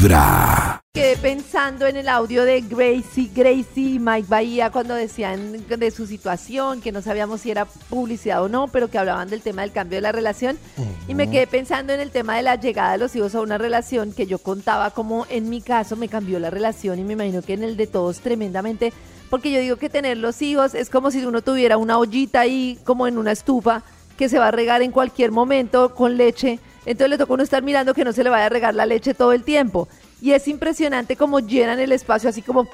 Vibra. Quedé pensando en el audio de Gracie, Gracie y Mike Bahía cuando decían de su situación, que no sabíamos si era publicidad o no, pero que hablaban del tema del cambio de la relación. Y me quedé pensando en el tema de la llegada de los hijos a una relación que yo contaba como en mi caso me cambió la relación y me imagino que en el de todos tremendamente, porque yo digo que tener los hijos es como si uno tuviera una ollita ahí como en una estufa que se va a regar en cualquier momento con leche. Entonces le toca uno estar mirando que no se le vaya a regar la leche todo el tiempo. Y es impresionante como llenan el espacio, así como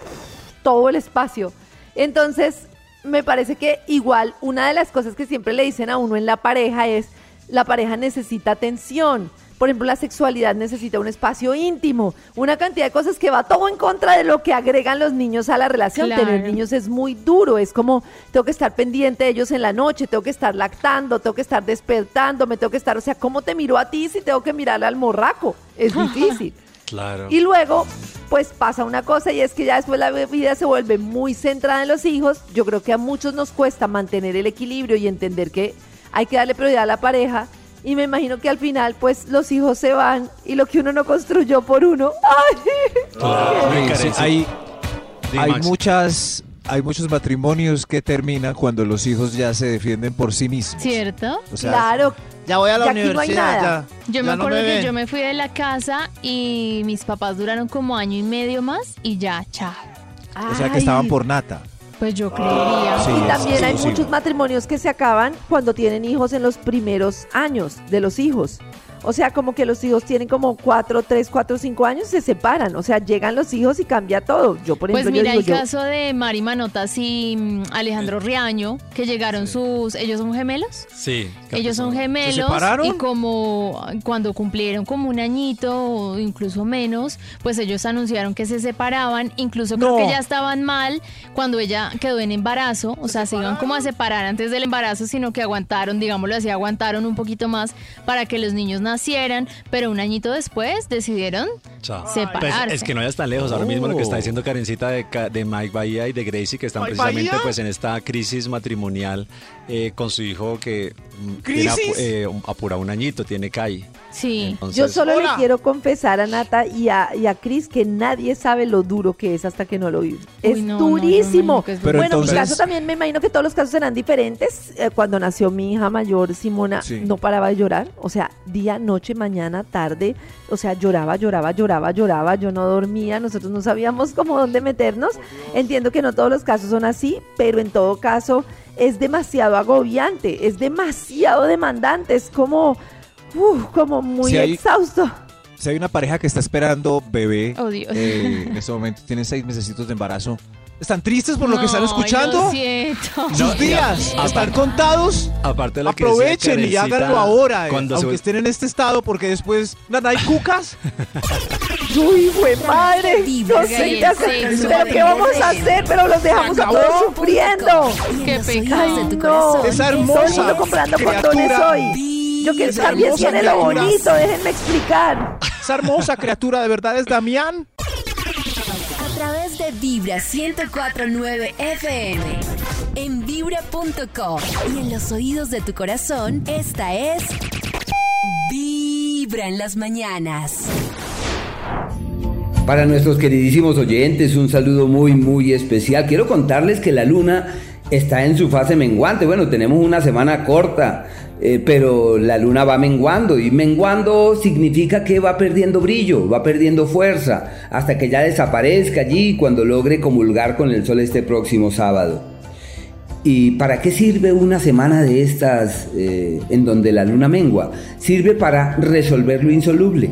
todo el espacio. Entonces, me parece que igual una de las cosas que siempre le dicen a uno en la pareja es, la pareja necesita atención. Por ejemplo, la sexualidad necesita un espacio íntimo, una cantidad de cosas que va todo en contra de lo que agregan los niños a la relación. Claro. Tener niños es muy duro, es como tengo que estar pendiente de ellos en la noche, tengo que estar lactando, tengo que estar despertando, me tengo que estar, o sea, ¿cómo te miro a ti si tengo que mirar al morraco? Es difícil. Claro. Y luego, pues pasa una cosa y es que ya después la vida se vuelve muy centrada en los hijos. Yo creo que a muchos nos cuesta mantener el equilibrio y entender que hay que darle prioridad a la pareja. Y me imagino que al final, pues los hijos se van y lo que uno no construyó por uno. ¡Ay! Claro, Sí, Karencita. hay, hay muchas, hay muchos matrimonios que terminan cuando los hijos ya se defienden por sí mismos. ¿Cierto? O sea, claro, Ya voy a la no universidad, ya. Yo me no acuerdo que ven. yo me fui de la casa y mis papás duraron como año y medio más y ya, chao. o sea que estaban por nata. Pues yo creería. Sí, Y también hay muchos matrimonios que se acaban cuando tienen hijos en los primeros años de los hijos. O sea, como que los hijos tienen como cuatro, tres, cuatro, cinco años, se separan. O sea, llegan los hijos y cambia todo. Yo, por Pues ejemplo, mira yo el yo- caso de Mari Manotas y mm, Alejandro Riaño, que llegaron sus... ¿Ellos son gemelos? Sí. Ellos son gemelos separaron? y como cuando cumplieron como un añito o incluso menos, pues ellos anunciaron que se separaban, incluso creo No. que ya estaban mal cuando ella quedó en embarazo, o sea, se iban como a separar antes del embarazo, sino que aguantaron, digámoslo así, aguantaron un poquito más para que los niños nacieran, pero un añito después decidieron Chao. Pues separarse. es que no vayas tan lejos. Ahora mismo lo que está Oh. diciendo Karencita de, Ca- de Mike Bahía y de Gracie, que están ¿Mike precisamente Bahía? pues en esta crisis matrimonial eh, con su hijo que mm, tiene apu- ¿Crisis? eh, apura un añito, tiene CAI. Sí. Entonces, Yo solo Hola. le quiero confesar a Nata y a, y a Cris que nadie sabe lo duro que es hasta que no lo vive. Uy, es no, no, no, durísimo. no, que es Pero bueno, entonces- mi caso también me imagino que todos los casos serán diferentes. Eh, cuando nació mi hija mayor, Simona, Sí. no paraba de llorar. O sea, día, noche, mañana, tarde. O sea, lloraba, lloraba, lloraba, lloraba. Yo no dormía. Nosotros no sabíamos cómo dónde meternos. Entiendo que no todos los casos son así, pero en todo caso es demasiado agobiante. Es demasiado demandante. Es como, uf, como muy Si hay- exhausto. Si hay una pareja que está esperando bebé, Oh, Dios. eh, en este momento tienen seis meses de embarazo, ¿están tristes por lo que están escuchando? Lo siento. Sus No, y a- días aparte- están contados. aparte de lo que decía Aprovechen y Karencita, háganlo ahora, eh, Cuando aunque se, estén en este estado, porque después nada hay cucas. Uy, güey, madre. No sé qué hacer. Pero qué vamos a hacer, pero los dejamos a todos sufriendo. Y en Qué pecado. oídos de tu no. Esa hermosa comprando condones criatura. hoy. Yo quiero también hermosa tiene lo bonito, déjenme explicar. Esa hermosa criatura de verdad es Damián. De Vibra 1049 FM. En vibra.com. Y en los oídos de tu corazón, esta es. Vibra en las mañanas. Para nuestros queridísimos oyentes, un saludo muy, muy especial. Quiero contarles que la luna está en su fase menguante. Bueno, tenemos una semana corta, eh, pero la luna va menguando y menguando significa que va perdiendo brillo, va perdiendo fuerza, hasta que ya desaparezca allí cuando logre comulgar con el sol este próximo sábado. ¿Y para qué sirve una semana de estas eh, en donde la luna mengua? Sirve para resolver lo insoluble,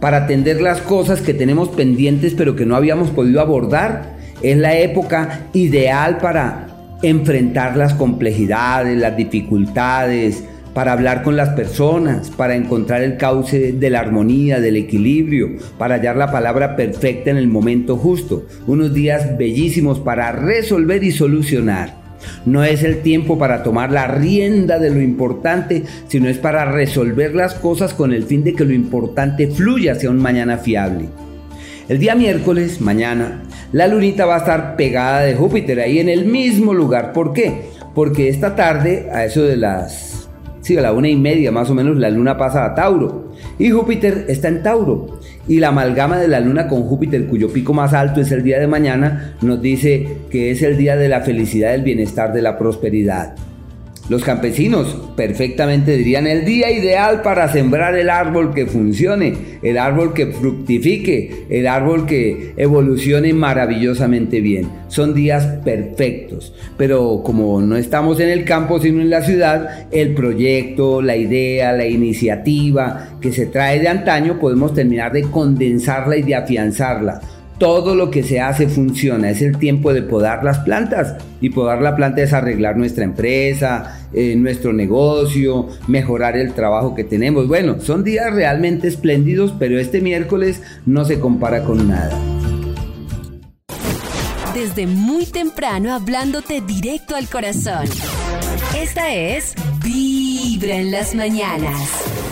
para atender las cosas que tenemos pendientes pero que no habíamos podido abordar. Es la época ideal para enfrentar las complejidades, las dificultades, para hablar con las personas, para encontrar el cauce de la armonía, del equilibrio, para hallar la palabra perfecta en el momento justo. Unos días bellísimos para resolver y solucionar. No es el tiempo para tomar la rienda de lo importante, sino es para resolver las cosas con el fin de que lo importante fluya hacia un mañana fiable. El día miércoles, mañana, la lunita va a estar pegada de Júpiter ahí en el mismo lugar. ¿Por qué? Porque esta tarde, a eso de las, sí, a la una y media más o menos, la luna pasa a Tauro. Y Júpiter está en Tauro. Y la amalgama de la luna con Júpiter, cuyo pico más alto es el día de mañana, nos dice que es el día de la felicidad, del bienestar, de la prosperidad. Los campesinos perfectamente dirían el día ideal para sembrar el árbol que funcione, el árbol que fructifique, el árbol que evolucione maravillosamente bien. Son días perfectos, pero como no estamos en el campo sino en la ciudad, el proyecto, la idea, la iniciativa que se trae de antaño podemos terminar de condensarla y de afianzarla todo lo que se hace funciona. Es el tiempo de podar las plantas. Y podar la planta es arreglar nuestra empresa, eh, nuestro negocio, mejorar el trabajo que tenemos. Bueno, son días realmente espléndidos, pero este miércoles no se compara con nada. Desde muy temprano hablándote directo al corazón. Esta es Vibra en las mañanas.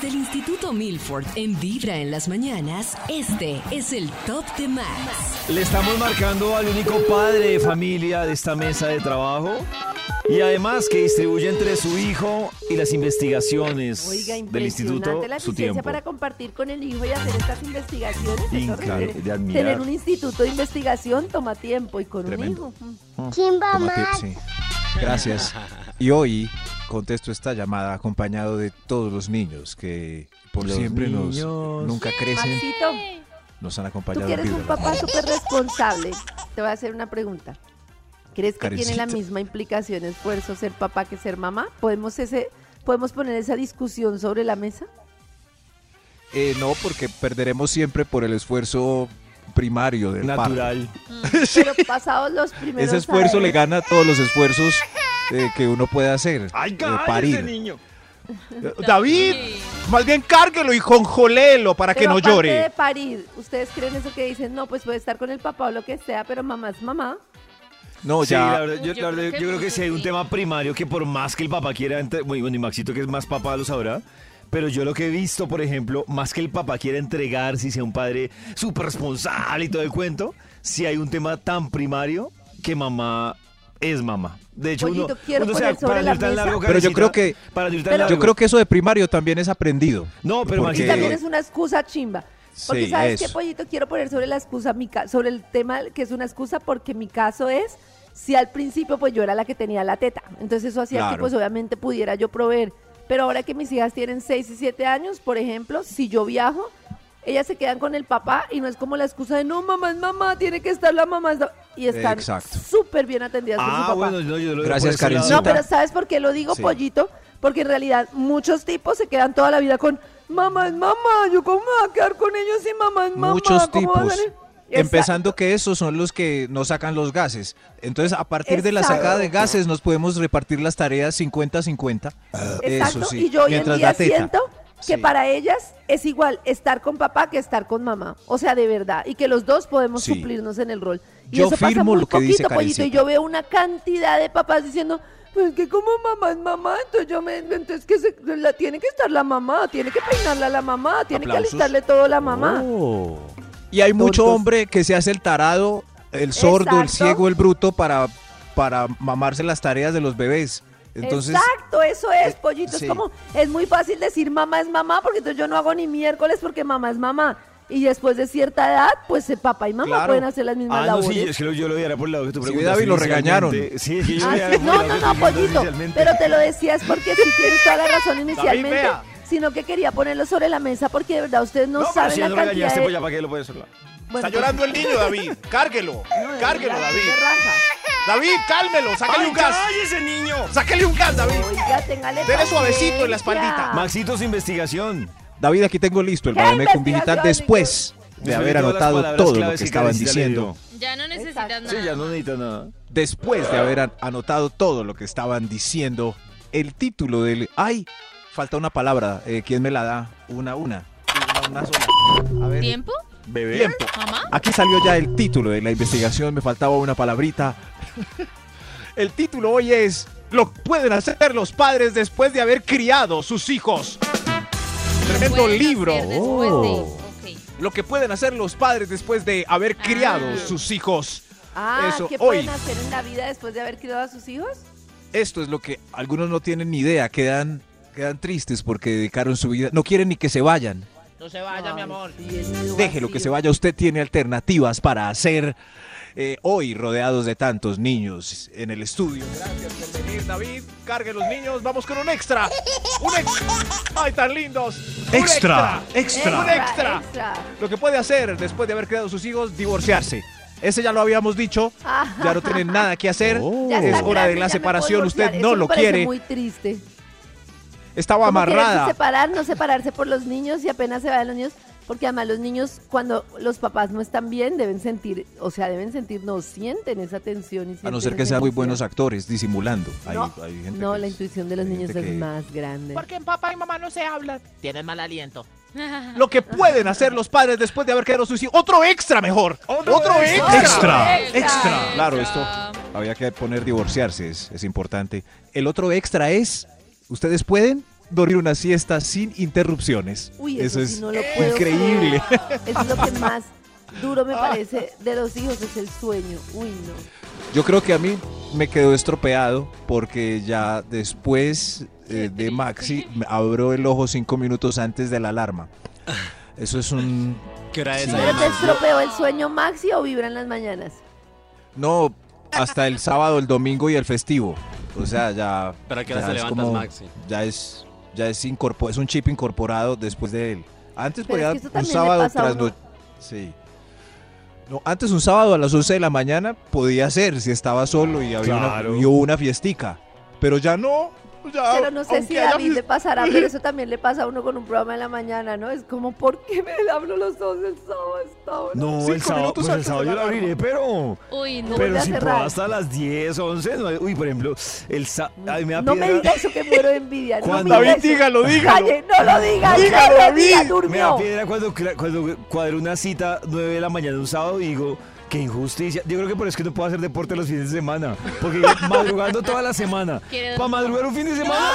Desde el Instituto Milford en Vibra en las mañanas, este es el Top de Max. Le estamos marcando al único padre de familia de esta mesa de trabajo y además que distribuye entre su hijo y las investigaciones Oiga, del instituto la su tiempo. para compartir con el hijo y hacer estas investigaciones. de admirar. Tener un instituto de investigación toma tiempo y con Tremendo. un hijo. mm. Toma tip, sí. Gracias. Y hoy contesto esta llamada acompañado de todos los niños que por Los siempre nos niños. nunca crecen, Maxito, nos han tú acompañado. que eres un papá súper responsable, te voy a hacer una pregunta. ¿Crees que tiene la misma implicación, esfuerzo ser papá que ser mamá? ¿Podemos, ese, ¿Podemos poner esa discusión sobre la mesa? Eh, no, porque perderemos siempre por el esfuerzo primario del padre. Natural. Pero pasados los primeros Ese esfuerzo le años- gana a todos los esfuerzos eh, que uno puede hacer. ¡Ay, eh, parir. niño! David, más bien cárguelo y conjolelo para que no aparte llore. de parir, ¿ustedes creen eso que dicen? No, pues puede estar con el papá o lo que sea, pero mamá es mamá. No, Sí, ya. la verdad, yo, Yo la verdad, creo que yo creo que sí, si hay un sí. tema primario que por más que el papá quiera, entre- bueno, y Maxito que es más papá lo sabrá, pero yo lo que he visto, por ejemplo, más que el papá quiera entregar, si sea un padre súper responsable y todo el cuento, si hay un tema tan primario que mamá es mamá. De hecho, Pollito, uno, quiero uno, poner sobre para la mesa- largo, Pero yo creo que- para Pero- largo. Yo creo que eso de primario también es aprendido. No, pero Porque- también es una excusa chimba. Porque Sí, sabes qué. Pollito, quiero poner sobre la excusa, mi ca- sobre el tema que es una excusa porque mi caso es, si al principio pues yo era la que tenía la teta, entonces eso hacía que Claro. pues obviamente pudiera yo proveer. Pero ahora que mis hijas tienen 6 y 7 años, por ejemplo, si yo viajo, ellas se quedan con el papá y no es como la excusa de no, mamá es mamá, tiene que estar la mamá. es la-". Y están súper bien atendidas por su Ah, papá. bueno, no, yo lo veo Gracias. Karencita. No, pero ¿sabes por qué lo digo, Sí. pollito? Porque en realidad muchos tipos se quedan toda la vida con mamá es mamá, yo cómo me voy a quedar con ellos si mamá es mamá. Muchos ¿Cómo va a tipos. ser?". Empezando que esos son los que nos sacan los gases. Entonces, a partir de la sacada de gases, nos podemos repartir las tareas 50-50. Exacto, Eso sí. y yo hoy en mientras día da teta. siento que Sí. para ellas es igual estar con papá que estar con mamá. O sea, de verdad. Y que los dos podemos Sí. suplirnos en el rol. Y Yo eso pasa muy lo que dice poquito, pollito. Y yo veo una cantidad de papás diciendo, pues que como mamá es mamá, entonces yo me, entonces que se- la, tiene que estar la mamá, tiene que peinarla la mamá, tiene Aplausos. que alistarle todo la mamá. Oh. Y hay mucho hombre que se hace el tarado, el sordo, el ciego, el bruto para, para mamarse las tareas de los bebés. Entonces, Exacto, eso es, eh, pollito. sí. Es como, es muy fácil decir mamá es mamá, porque entonces yo no hago ni miércoles porque mamá es mamá. Y después de cierta edad, pues eh, papá y mamá Claro. pueden hacer las mismas Ah, no, labores. sí, es que yo lo diera por el lado que tú Sí, preguntaste David, lo regañaron. Sí, es que yo Ah, sí, no, no, no, pollito. Pero te lo decías porque sí tienes toda la razón inicialmente, sino que quería ponerlo sobre la mesa porque de verdad ustedes no, No, pero saben si la cantidad regañaste, de... pues ya para qué lo puedes hablar. Bueno, Está llorando el niño, David. Cárguelo. no, Cárguelo, David. David, cálmelo. Sácale ¡Ay, un gas. cállese, niño! Sácale un gas, David. Oiga, téngale Dele suavecito en la espaldita. Maxito, su investigación. David, aquí tengo listo el ¿Qué Bademecum Digital después de haber anotado todo lo que estaban diciendo. Ya no necesitas nada. Sí, ya no necesita nada. Después de haber an- anotado todo lo que estaban diciendo, el título del... ¡Ay! Falta una palabra. eh, ¿Quién me la da? Una, una. Una, una sola. A ver. ¿Tiempo? ¿Bebé? Tiempo. ¿Mamá? Aquí salió ya el título de la investigación, me faltaba una palabrita. El título hoy es Lo pueden hacer los padres después de haber criado sus hijos. Tremendo libro. de- Oh. ok. Lo que pueden hacer los padres después de haber criado Ah. sus hijos. Ah, Eso, ¿qué hoy. pueden hacer en la vida después de haber criado a sus hijos? Esto es lo que algunos no tienen ni idea, quedan, quedan tristes porque dedicaron su vida, no quieren ni que se vayan. No se vaya, mi amor. Déjelo que se vaya, usted tiene alternativas para hacer eh, hoy rodeados de tantos niños en el estudio. Gracias por venir, David. Cargue los niños. Vamos con un extra. Un extra. ¡Ay, tan lindos! Un Extra, Un extra. extra. Lo que puede hacer después de haber criado sus hijos, divorciarse. Ese ya lo habíamos dicho. Ya no tienen nada que hacer. Oh. Es hora de la separación. Usted no lo parece quiere. muy triste. Estaba amarrada. separar, no separarse por los niños y apenas se vayan los niños, porque además los niños cuando los papás no están bien deben sentir, o sea, deben sentir, no sienten esa tensión. Y A no ser que sean muy buenos actores, disimulando. No, hay gente no, que la es- intuición de los niños es que- más grande. Porque en papá y mamá no se hablan. Tienen mal aliento. Lo que pueden hacer los padres después de haber criado sus hijos. Otro extra mejor. Otro, extra. Extra, extra. Claro, esto había que poner divorciarse, es, es importante. El otro extra es, ustedes pueden dormir una siesta sin interrupciones. Uy, eso, es sí no lo puedo increíble. Eso es lo que más duro me parece de los hijos, es el sueño. Uy, no. Yo creo que a mí me quedó estropeado porque ya después eh, de Maxi me abro el ojo cinco minutos antes de la alarma. Eso es un... ¿Qué hora es Sí. ahí, ¿Pero te estropeó el sueño Maxi o vibra en las mañanas? No, hasta el sábado, el domingo y el festivo. O sea, ya... ¿Pero a qué hora ya se es levantas, como- Maxi? Ya es, ya es, es un chip incorporado después de él. Antes Pero es podía que eso un sábado tras uno. Sí. No, antes un sábado a las 11 de la mañana podía ser si estaba solo y había Claro. una, y hubo una fiestica. Pero ya no. Ya, Pero no sé si a David le fiesta- pasará, pero eso también le pasa a uno con un programa en la mañana, ¿no? Es como, ¿por qué me abro los ojos el sábado esta hora? No, Cinco el sábado, pues el sábado yo la lo abriré, pero... Uy, no. Pero si puedo hasta las 10, 11, no, uy, por ejemplo, el ay, me da No me piedra- diga eso que muero de envidia. No Cuando- diga David, eso. dígalo, dígalo. Calle, no lo diga. Dígalo, no lo David. diga, Me da piedra cuando, cuando cuadro una cita 9 de la mañana un sábado y digo, qué injusticia. Yo creo que por eso es que no puedo hacer deporte los fines de semana. Porque madrugando toda la semana. ¿Para madrugar un fin de semana?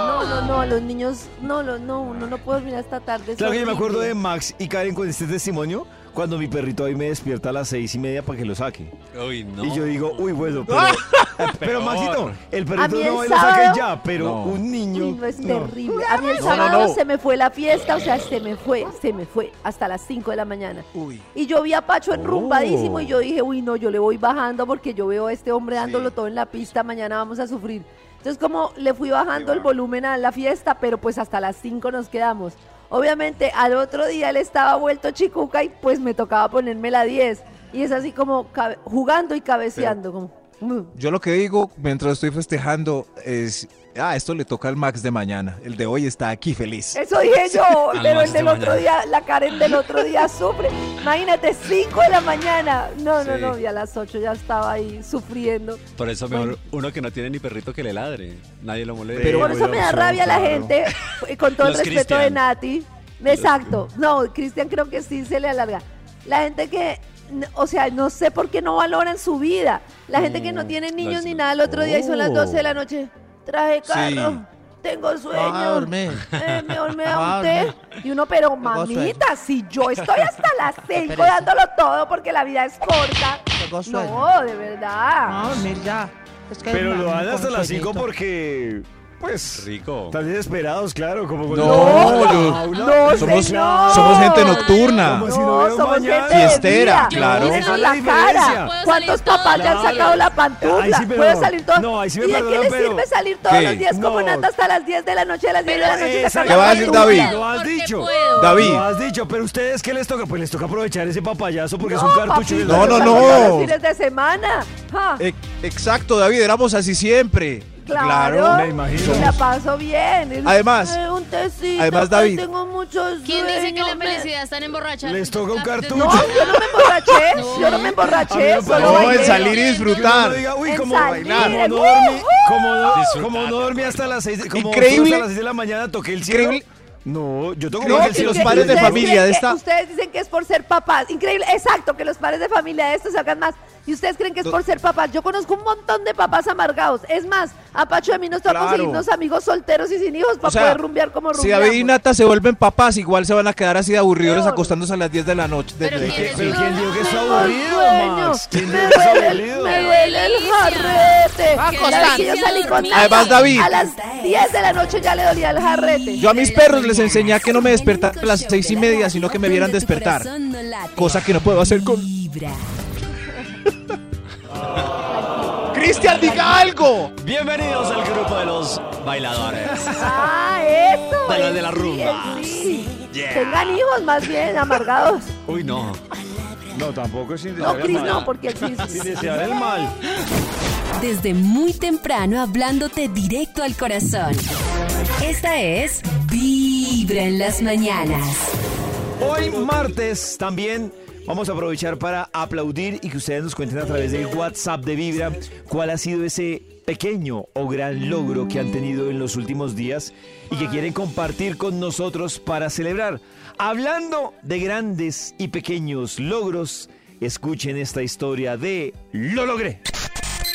No, no, no, los niños, no, no, no, uno no puede dormir hasta tarde. Claro que yo me acuerdo de Max y Karen con este testimonio cuando mi perrito ahí me despierta a las seis y media para que lo saque. Uy, no. Y yo digo, uy, bueno, pero, pero Maxito, el perrito el no lo saque ya, pero No. un niño. Uy, no es no. terrible. A mí el sábado no, no. se me fue la fiesta, o sea, se me fue, se me fue hasta las 5 de la mañana. Uy. Y yo vi a Pacho enrumbadísimo Oh. y yo dije, uy, no, yo le voy bajando porque yo veo a este hombre dándolo todo en la pista, mañana vamos a sufrir. Entonces, como le fui bajando el volumen a la fiesta, pero pues hasta las 5 nos quedamos. Obviamente, al otro día él estaba vuelto chicuca y pues me tocaba ponerme la 10. Y es así como jugando y cabeceando, como... Yo lo que digo mientras estoy festejando es, ah, esto le toca al Max de mañana. El de hoy está aquí feliz. Eso dije yo, pero el de del otro mañana. día, la Karen del otro día sufre. Imagínate, 5 de la mañana. No, no, Sí. no, y a las 8 ya estaba ahí sufriendo. Por eso mejor uno que no tiene ni perrito que le ladre. Nadie lo molesta. Pero- Por eso me da rabia la gente, con todo el Los respeto de Cristian. Nati. Exacto. No, Cristian creo que sí se le alarga. La gente que, o sea, no sé por qué no valoran su vida. La gente que no tiene niños las- ni nada el otro día y son las Oh. 12 de la noche. Traje carro. Sí. Tengo sueño. Ah, Eh, mejor me da Ah, un té. Y uno, pero mamita, si yo estoy hasta las 5 dándolo todo porque la vida es corta. No, de verdad. Pero lo dan hasta las 5 porque, pues, Rico. están desesperados, claro, como cuando- No, yo-. No, Somos- señor. somos gente nocturna. Como si no hubiera somos mañana. gente de Fiestera, día. claro. Esa es la la diferencia. cara. Puedo ¿Cuántos salir todos papás ya han sacado la pantufla? Sí, pero- Puedo salir todos. no, ahí sí me ¿Y de qué perdonan, le pero- sirve salir todos ¿Qué? los días como No. Nata hasta las 10 de la noche, a las 10 de la noche Esa- sacar ¿Qué va a decir pantufla? David? Lo has Porque dicho. puedo. David. Lo has dicho, pero ustedes qué les toca? Pues les toca aprovechar ese papayazo porque es No, un cartucho. es No, la- no, no. salgo Los fines de semana. Ja, E- exacto, David, éramos así siempre. Claro. me imagino. Y la paso bien. Además- eh, un tecito. además, ay, David. Tengo muchos ¿Quién dice que la felicidad está en emborrachar? Les toca un cartucho. No, yo no me emborraché. No. Yo no me emborraché. Solo No, en salir y Que uno disfrutar. diga, uy, como, salir, como no dormí, como no, como no dormí hasta las seis, de- como Increíble. hasta las seis de la mañana, toqué el cielo. Increíble. No, yo tengo más que los padres de familia de esta- Ustedes dicen que es por ser papás. Increíble, exacto, que los padres de familia de estos se hagan más. Y ustedes creen que es por ser papás. Yo conozco un montón de papás amargados. Es más, a Pacho y a mí nos toca Claro. conseguirnos amigos solteros y sin hijos para O sea, poder rumbear como Si rumbeamos. David y Nata se vuelven papás, igual se van a quedar así de aburridos Peor. acostándose a las 10 de la noche. de- Pero de- ¿quién es Pero No, ¿quién dijo que es aburrido. Max? ¿Quién Me dijo que es duele, aburrido? me duele el jarrete. Yo salí con Además, David. A las 10 de la noche ya le dolía el jarrete. Yo a mis perros les enseñé a que no me despertaran a las seis y media, sino que me vieran despertar. Cosa que no puedo hacer con... Vibra. ¡Cristian, diga algo! Bienvenidos al grupo de los bailadores. Ah, eso. De los de la sí, rumba. sí. Tengan hijos más bien amargados. Uy, no. No, tampoco es sin No, el Cris, mal. no, porque Cris. Sin desear el mal. Desde muy temprano hablándote directo al corazón. Esta es Vibra en las mañanas. Hoy martes también vamos a aprovechar para aplaudir y que ustedes nos cuenten a través del WhatsApp de Vibra cuál ha sido ese pequeño o gran logro que han tenido en los últimos días y que quieren compartir con nosotros para celebrar. Hablando de grandes y pequeños logros, escuchen esta historia de Lo logré.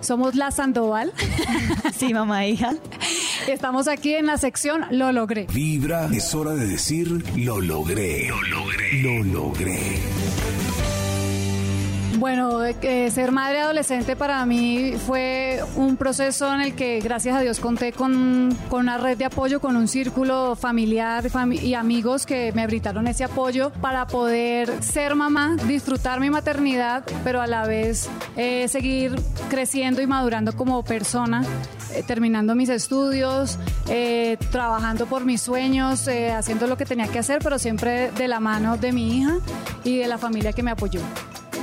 Somos la Sandoval. Sí, mamá, e hija. Estamos aquí en la sección Lo logré. Vibra es hora de decir lo logré. Lo logré. Lo logré. Bueno, eh, ser madre adolescente para mí fue un proceso en el que gracias a Dios conté con, con una red de apoyo, con un círculo familiar fami- y amigos que me brindaron ese apoyo para poder ser mamá, disfrutar mi maternidad, pero a la vez eh, seguir creciendo y madurando como persona, eh, terminando mis estudios, trabajando por mis sueños, haciendo lo que tenía que hacer, pero siempre de la mano de mi hija y de la familia que me apoyó.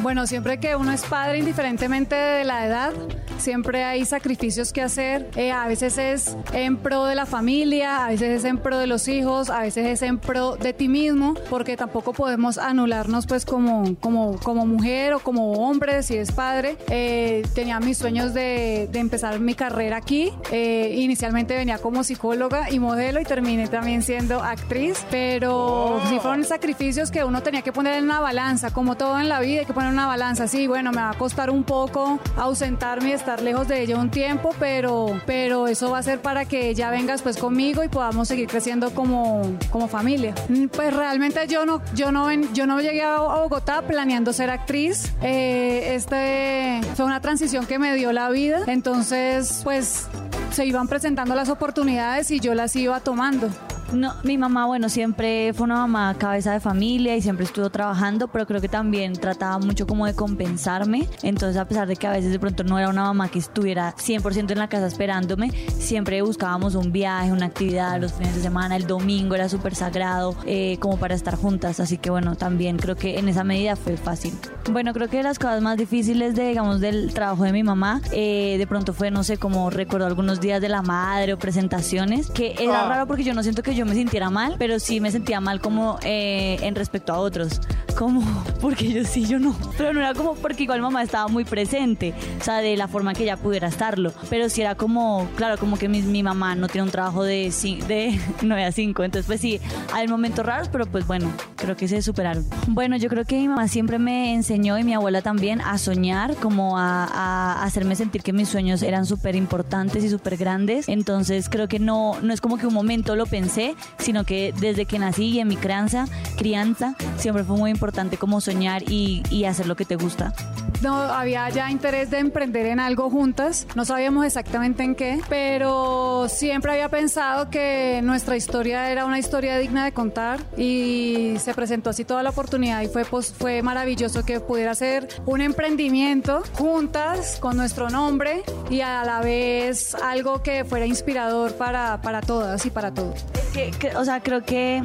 Bueno, siempre que uno es padre, indiferentemente de la edad, siempre hay sacrificios que hacer. Eh, a veces es en pro de la familia, a veces es en pro de los hijos, a veces es en pro de ti mismo, porque tampoco podemos anularnos pues como, como, como mujer o como hombre si es padre. Eh, tenía mis sueños de, de empezar mi carrera aquí. Eh, inicialmente venía como psicóloga y modelo y terminé también siendo actriz, pero sí fueron sacrificios que uno tenía que poner en una balanza, como todo en la vida hay que poner una balanza. Sí, bueno, me va a costar un poco ausentarme y estar lejos de ella un tiempo, pero, pero eso va a ser para que ella venga después conmigo y podamos seguir creciendo como, como familia. Mm, Pues realmente yo no, yo no, yo no llegué a a Bogotá planeando ser actriz. Eh, este fue una transición que me dio la vida. Entonces, pues se iban presentando las oportunidades y yo las iba tomando. No, mi mamá, bueno, siempre fue una mamá cabeza de familia y siempre estuvo trabajando, pero creo que también trataba mucho como de compensarme. Entonces, a pesar de que a veces de pronto no era una mamá que estuviera 100% en la casa esperándome, siempre buscábamos un viaje, una actividad los fines de semana, el domingo era súper sagrado, eh, como para estar juntas. Así que bueno, también creo que en esa medida fue fácil. Bueno, creo que las cosas más difíciles de, digamos, del trabajo de mi mamá, eh, de pronto fue, no sé, como recuerdo algunos días de la madre o presentaciones, que era raro porque yo no siento que yo me sintiera mal, pero sí me sentía mal como eh, en respecto a otros. Como, porque yo sí, yo no. Pero no era como porque igual mamá estaba muy presente, o sea, de la forma que ella pudiera estarlo. Pero sí era como, claro, como que mi, mi mamá no tiene un trabajo de, de 9 a 5. Entonces, pues sí, hay momentos raros, pero pues bueno, creo que se superaron. Bueno, yo creo que mi mamá siempre me enseñó y mi abuela también a soñar, como a, a hacerme sentir que mis sueños eran súper importantes y súper grandes. Entonces, creo que no, no es como que un momento lo pensé, sino que desde que nací y en mi crianza, crianza, siempre fue muy importante como soñar y, y hacer lo que te gusta. No había ya interés de emprender en algo juntas, no sabíamos exactamente en qué, pero siempre había pensado que nuestra historia era una historia digna de contar y se presentó así toda la oportunidad y fue, pues, fue maravilloso que pudiera ser un emprendimiento juntas con nuestro nombre y a la vez algo que fuera inspirador para, para todas y para todos. o sea, creo que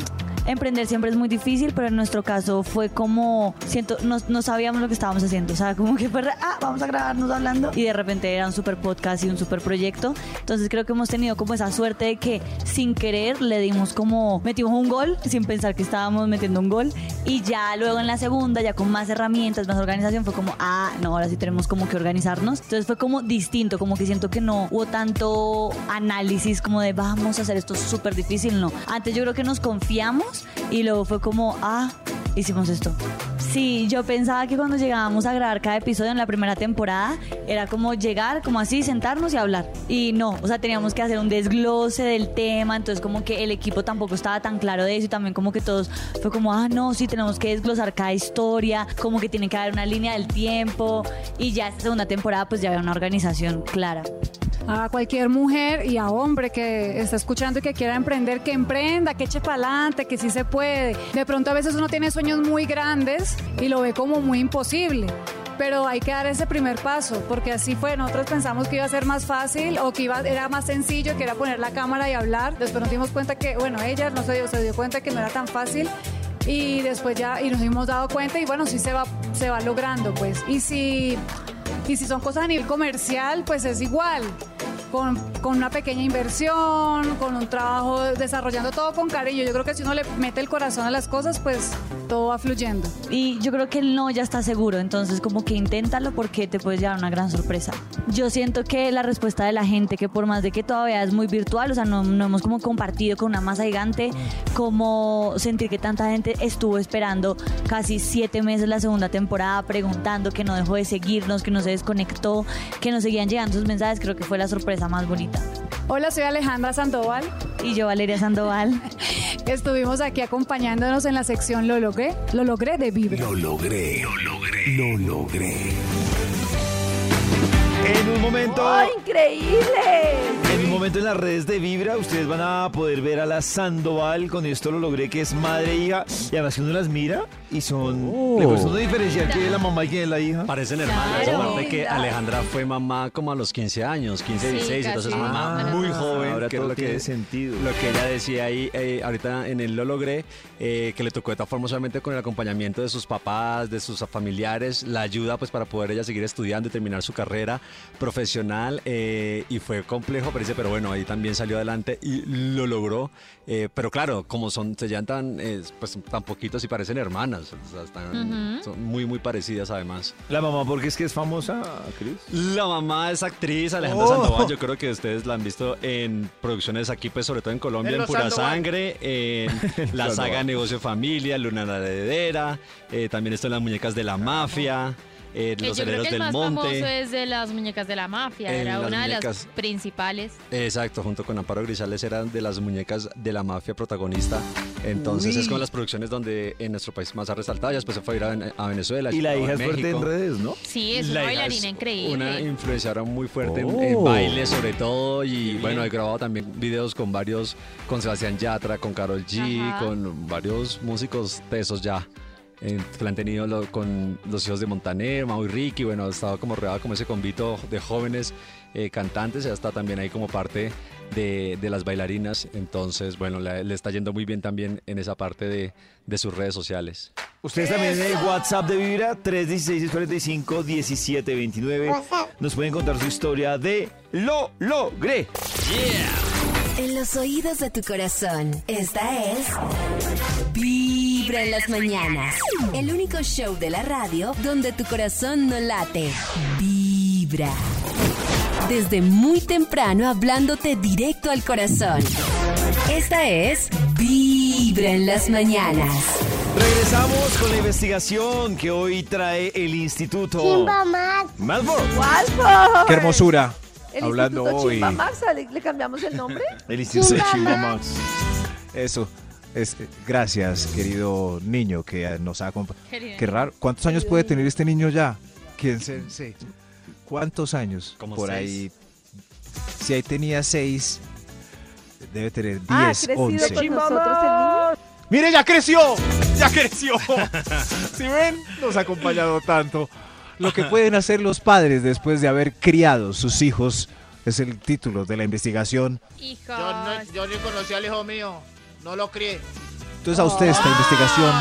emprender siempre es muy difícil, pero en nuestro caso fue como, siento, no, no sabíamos lo que estábamos haciendo, o sea, como que fue, ah, vamos a grabarnos hablando y de repente era un super podcast y un super proyecto. Entonces creo que hemos tenido como esa suerte de que sin querer le dimos como, metimos un gol sin pensar que estábamos metiendo un gol y ya luego en la segunda, ya con más herramientas, más organización, fue como, ah, no, ahora sí tenemos como que organizarnos. Entonces fue como distinto, como que siento que no hubo tanto análisis como de vamos a hacer esto súper difícil, no. Antes yo creo que nos confiamos y luego fue como, ah, hicimos esto. Sí, yo pensaba que cuando llegábamos a grabar cada episodio en la primera temporada era como llegar, como así, sentarnos y hablar. Y no, o sea, teníamos que hacer un desglose del tema, entonces como que el equipo tampoco estaba tan claro de eso y también como que todos fue como, ah, no, sí, tenemos que desglosar cada historia, como que tiene que haber una línea del tiempo y ya esta segunda temporada pues ya había una organización clara. A cualquier mujer y a hombre que está escuchando y que quiera emprender, que emprenda, que eche para adelante, que sí se puede. De pronto a veces uno tiene sueños muy grandes y lo ve como muy imposible. Pero hay que dar ese primer paso, porque así fue. Nosotros pensamos que iba a ser más fácil o que iba, era más sencillo, que era poner la cámara y hablar. Después nos dimos cuenta que, bueno, ella no se dio, se dio cuenta que no era tan fácil y después ya y nos hemos dado cuenta y bueno, sí se va, se va logrando, pues. Y si, y si son cosas a nivel comercial, pues es igual. Con, con una pequeña inversión, con un trabajo, desarrollando todo con cariño. Yo creo que si uno le mete el corazón a las cosas, pues todo va fluyendo. Y yo creo que el no ya está seguro, entonces como que inténtalo porque te puedes llevar una gran sorpresa. Yo siento que la respuesta de la gente, que por más de que todavía es muy virtual, o sea, no, no hemos como compartido con una masa gigante, como sentir que tanta gente estuvo esperando casi siete meses la segunda temporada, preguntando, que no dejó de seguirnos, que no se desconectó, que nos seguían llegando sus mensajes, creo que fue la sorpresa más bonita. Hola, soy Alejandra Sandoval. Y yo, Valeria Sandoval. Estuvimos aquí acompañándonos en la sección Lo logré, lo logré de Vibra. Lo logré, lo logré, lo logré. En un momento. ¡Oh, increíble! En un momento en las redes de Vibra, ustedes van a poder ver a la Sandoval. Con esto lo logré, que es madre e hija. Y además, que uno las mira y son. Le cuesta uno diferenciar quién es la mamá y quién es la hija. Parecen hermanas. Claro. Aparte que Alejandra fue mamá como a los 15 años, 15, Sí, 16, casi. entonces mamá Ah, muy joven. ahora que todo lo tiene que sentido. Lo que ella decía ahí, eh, ahorita en el Lo Logré, eh, que le tocó de todas formas solamente con el acompañamiento de sus papás, de sus familiares, la ayuda pues para poder ella seguir estudiando y terminar su carrera profesional. eh, y fue complejo, pero, dice, pero bueno, ahí también salió adelante y lo logró. Eh, pero claro, como son, se llevan tan, eh, pues, tan poquitos y parecen hermanas. o sea, están- Son muy, muy parecidas además. La mamá, porque es que es famosa, Cris. La mamá es actriz, Alejandra Oh. Sandoval. Yo creo que ustedes la han visto en producciones aquí, pues sobre todo en Colombia, En Pura Sandoval. Sangre, en la saga Negocio Familia, Luna la Heredera, eh, también están las muñecas de la mafia, eh, los yo creo herederos que el del más famoso es de las muñecas de la mafia. En Era las una de las muñecas. principales. Exacto, junto con Amparo Grisales eran de las muñecas de la mafia protagonista. Entonces es como las producciones donde en nuestro país más ha resaltado. Ya después se fue a ir a, a Venezuela. Y la estuvo hija es fuerte en México. redes, ¿no? Sí, es La una hija bailarina es increíble. Una influenciadora muy fuerte en- Oh. en, baile, sobre todo. Y bueno, he grabado también videos con varios, con Sebastián Yatra, con Carol G, Ajá. con varios músicos tesos ya. Eh, que la han tenido lo- con los hijos de Montaner, Mau y Ricky. Bueno, ha estado como rodeado como ese convito de jóvenes eh, cantantes. Ya está también ahí como parte de, de las bailarinas. Entonces, bueno, le, le está yendo muy bien también en esa parte de, de sus redes sociales. Ustedes también en el WhatsApp de Vibra, 316-645-1729. Nos pueden contar su historia de Lo Logré. En los oídos de tu corazón, esta es Vibra en las mañanas. El único show de la radio donde tu corazón no late. Vibra. Desde muy temprano hablándote directo al corazón. Esta es Vibra en las mañanas. Regresamos con la investigación que hoy trae el Instituto Malfour. ¡Walford! Qué hermosura. El Hablando Instituto hoy. Chimba Max, ¿le, le cambiamos el nombre? El Instituto Chimba Max. Eso. Es, gracias, querido niño que eh, nos ha acompañado. Qué raro. ¿Cuántos años puede tener este niño ya? ¿Quién se. ¿Cuántos años? Como Por seis. ahí. Si ahí tenía seis, debe tener diez, Ah, crecido once. con nosotros el niño. ¡Mire, ya creció! ¡Ya creció! ¿Sí ven? Nos ha acompañado tanto. Lo que pueden hacer los padres después de haber criado sus hijos es el título de la investigación. Hijos. Yo, no, yo ni conocí al hijo mío. No lo crié. Entonces a usted esta investigación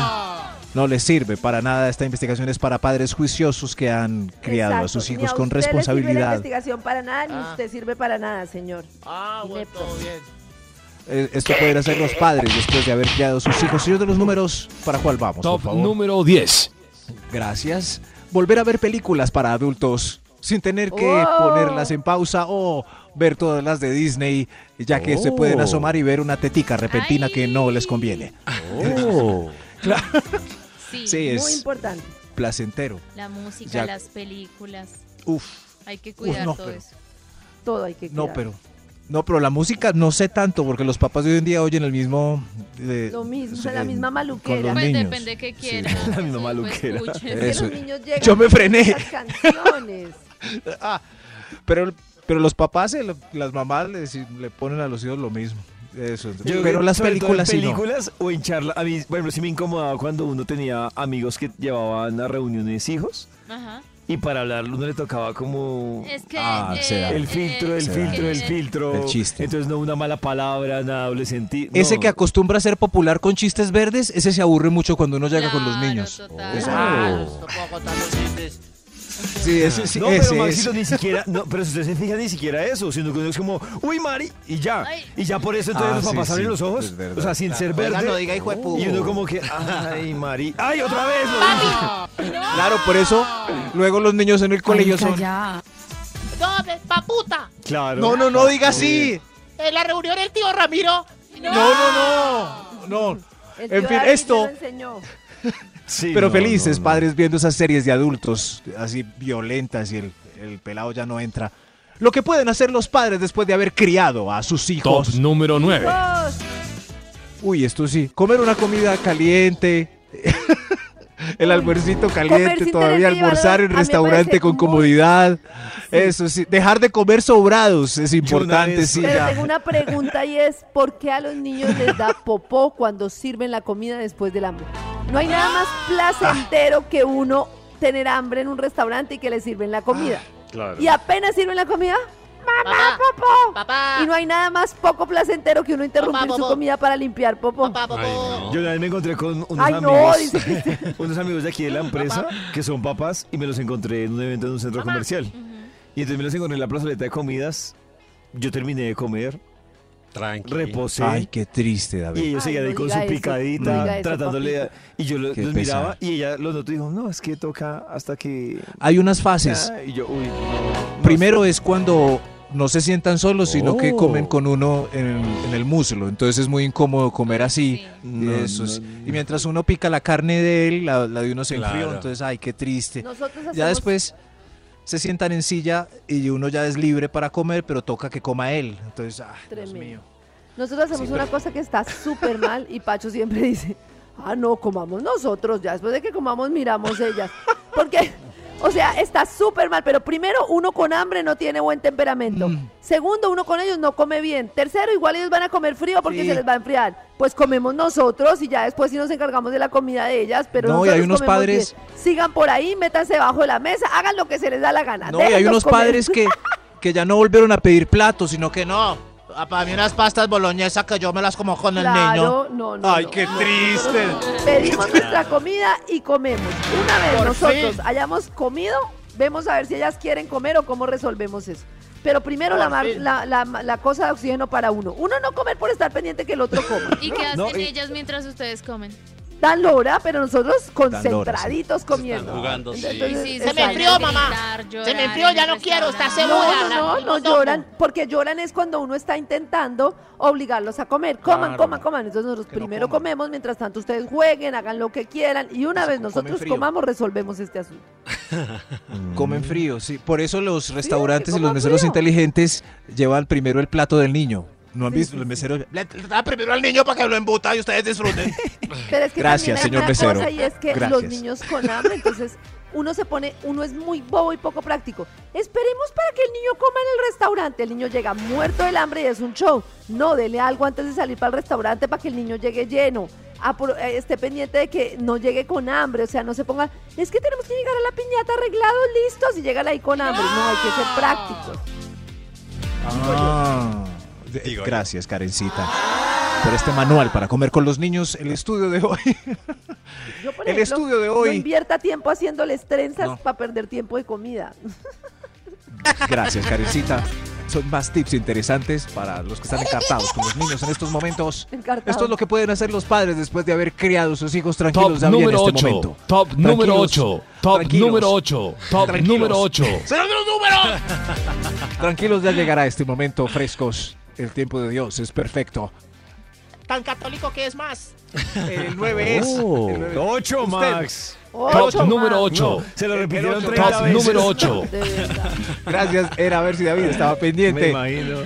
no le sirve para nada. Esta investigación es para padres juiciosos que han criado a sus Ni hijos a con usted le sirve la responsabilidad. investigación para nada, ni Ah. usted sirve para nada, señor. Ah, bueno, todo bien. Eh, Esto pueden hacer los padres después de haber criado a sus hijos. Señor de los números, ¿para cuál vamos? Top por favor? número 10. Gracias. Volver a ver películas para adultos sin tener que Oh. ponerlas en pausa o ver todas las de Disney, ya que se pueden Oh. asomar y ver una tetica repentina que no les conviene. Oh. Claro. Sí, Sí, Muy es importante. placentero. la música, Ya- las películas. Uf. Hay que cuidar no, todo pero- eso. Todo hay que No, cuidar. pero no, pero la música no sé tanto porque los papás de hoy en día oyen el mismo eh, Lo mismo, sí, la misma con maluquera. los Pues niños. depende que Sí. quieran. La misma Pues, maluquera. escuchen. Es que los niños llegan Yo me con frené. esas canciones. Ah, pero pero los papás, eh, las mamás les- le ponen a los hijos lo mismo. Eso. Yo pero las películas en sí no. películas o en charla. A mí, por ejemplo, sí me incomodaba cuando uno tenía amigos que llevaban a reuniones hijos Ajá. y para hablar uno le tocaba como Es que Ah, eh, el filtro, el filtro, el filtro. El chiste. Entonces no una mala palabra, nada doble sentido. Ese No. que acostumbra a ser popular con chistes verdes, ese se aburre mucho cuando uno llega con los Claro, niños. total. Eso- Ah, no puedo contar los chistes. Sí, ese sí, No, pero ese Maxito ni siquiera, no, pero si usted se fija ni siquiera eso, sino que uno es como, uy, Mari, y ya. Y ya por eso entonces Ah, los papás sí, abren sí, los ojos, o sea, sin ser Oiga, verde. no diga hijo de puta. y uno como que, ay, Mari, ay, otra vez lo dije. Claro, por eso luego los niños en el colegio son. ya. No, de- pa' puta. Claro. No, no, no diga así. En la reunión el tío Ramiro. No, no, no. No. El En fin, esto- me lo enseñó. Sí, Pero no, felices no, no. padres viendo esas series de adultos así violentas y el, el pelado ya no entra. Lo que pueden hacer los padres después de haber criado a sus Top hijos. número 9. Dos. Uy, esto sí. Comer una comida caliente. El almuercito caliente, todavía almorzar en restaurante con comodidad. Eso sí. Dejar de comer sobrados es importante, vez- sí. Pero ya. tengo una pregunta y es, ¿por qué a los niños les da popó cuando sirven la comida después del hambre? No hay nada más placentero que uno tener hambre en un restaurante y que le sirven la comida. Y apenas sirven la comida, ¡mamá, Papá. popó! Papá. Y no hay nada más poco placentero que uno interrumpir Papá, su comida para limpiar popó. Papá, popó. Yo una vez me encontré con unos Ay, no, amigos, Cristian. unos amigos de aquí de la empresa que son papás y me los encontré en un evento en un centro comercial. Y entonces me los encontré en la plazoleta de comidas. Yo terminé de comer, Tranquilo. reposé. Ay, qué triste, Y David. ellos Ay, seguían no ahí con su no picadita, eso, tratándole. y yo los miraba y ella los notó y dijo: No, es que toca hasta que. Hay unas fases. Ah, y yo, uy, no, no Primero es cuando no se sientan solos, sino que Oh. comen con uno en, en el muslo. Entonces es muy incómodo comer así. No, Eso no, es- no. Y mientras uno pica la carne de él, la, la de uno se enfrió. Claro. Entonces, ay, qué triste. Nosotros hacemos Ya después se sientan en silla y uno ya es libre para comer, pero toca que coma él. Entonces, ay, Dios mío. Nosotros hacemos una cosa que está súper mal y Pacho siempre dice, ah, no, comamos nosotros, ya después de que comamos miramos ellas. Porque, o sea, está súper mal, pero primero, uno con hambre no tiene buen temperamento. Mm. Segundo, uno con ellos no come bien. Tercero, igual ellos van a comer frío porque Sí. se les va a enfriar. Pues comemos nosotros y ya después sí nos encargamos de la comida de ellas, pero No, y hay unos padres- bien. Sigan por ahí, métanse bajo de la mesa, hagan lo que se les da la gana. No, y hay unos comer. padres que, que ya no volvieron a pedir platos, sino que no. Ah, Para mí unas pastas boloñesas que yo me las como con el niño. no, no. Ay, no. qué triste. Pedimos nuestra comida y comemos. Una vez Por nosotros fin. hayamos comido, vemos a ver si ellas quieren comer o cómo resolvemos eso. Pero primero la, mar- la, la- la cosa de oxígeno para uno. Uno no comer por estar pendiente que el otro coma. ¿Y qué hacen No, y- ellas mientras ustedes comen? Dan lora, pero nosotros lora, concentraditos comiendo. jugando, sí. Entonces, Sí, Se me enfrió, mamá. Se me enfrió, en ya no quiero, está segura. No, no, no, lloran, porque lloran es cuando uno está intentando obligarlos a comer. Coman, Claro. coman, coman. Entonces nosotros no primero comemos, mientras tanto ustedes jueguen, hagan lo que quieran y una vez nosotros comamos resolvemos este asunto. Comen frío, sí. Por eso los restaurantes que y los meseros frío. inteligentes llevan primero el plato del niño. ¿No han Sí, visto? sí, los sí. meseros. Le, le da primero al niño para que lo embuta y ustedes disfruten. Pero es que Gracias, también hay señor una mesero. cosa y es que Gracias. los niños con hambre, entonces uno se pone, uno es muy bobo y poco práctico. Esperemos para que el niño coma en el restaurante. El niño llega muerto del hambre y es un show. No, dele algo antes de salir para el restaurante para que el niño llegue lleno. Apro- eh, esté pendiente de que no llegue con hambre, o sea, no se ponga, es que tenemos que llegar a la piñata arreglados, listos y llegan ahí con hambre. No, hay que ser prácticos. Ah, Digo yo. gracias, Karencita. por este manual para comer con los niños. El estudio de hoy. Yo, por El ejemplo, estudio de No hoy. invierta tiempo haciéndoles trenzas No. para perder tiempo de comida. Gracias, Karencita. Son más tips interesantes para los que están encartados con los niños en estos momentos. Esto es lo que pueden hacer los padres después de haber criado a sus hijos tranquilos Top ya bien en número este 8. momento. Top número Tranquilos, 8. Top tranquilos, número 8. Top tranquilos. número 8. ¡Señor de los números! Tranquilos, ya llegará este momento frescos. El tiempo de Dios es perfecto. ¿Tan católico que es más? El 9 es. Oh. el nueve- Ocho, Usted. Max. Ocho, Top número más. 8. No, se lo repitieron ocho. 30 Top veces. número 8. De verdad. Gracias, era a ver si David estaba Me pendiente. imagino.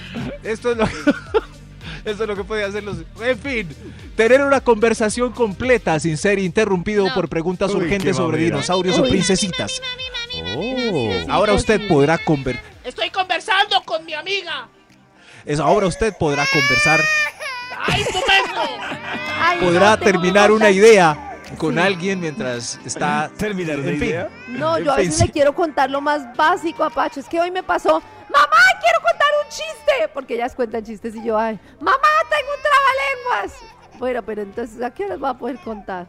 Esto es lo Esto es lo que pueden hacer los... En fin, tener una conversación completa sin ser interrumpido No. por preguntas Uy, urgentes sobre dinosaurios o Uy. princesitas. Oh. Ahora usted podrá conver... Estoy conversando con mi amiga. Es- Ahora usted podrá conversar, ¡Ay, estupendo! Ay, podrá no, terminar un una idea con alguien mientras está... ¿Terminar en fin. idea? No, yo a veces le quiero contar lo más básico a Pacho. Es que hoy me pasó, mamá, quiero contar un chiste. Porque ellas cuentan chistes y yo, ay, mamá, tengo un trabalenguas. Bueno, pero entonces, ¿a qué horas va a poder contar?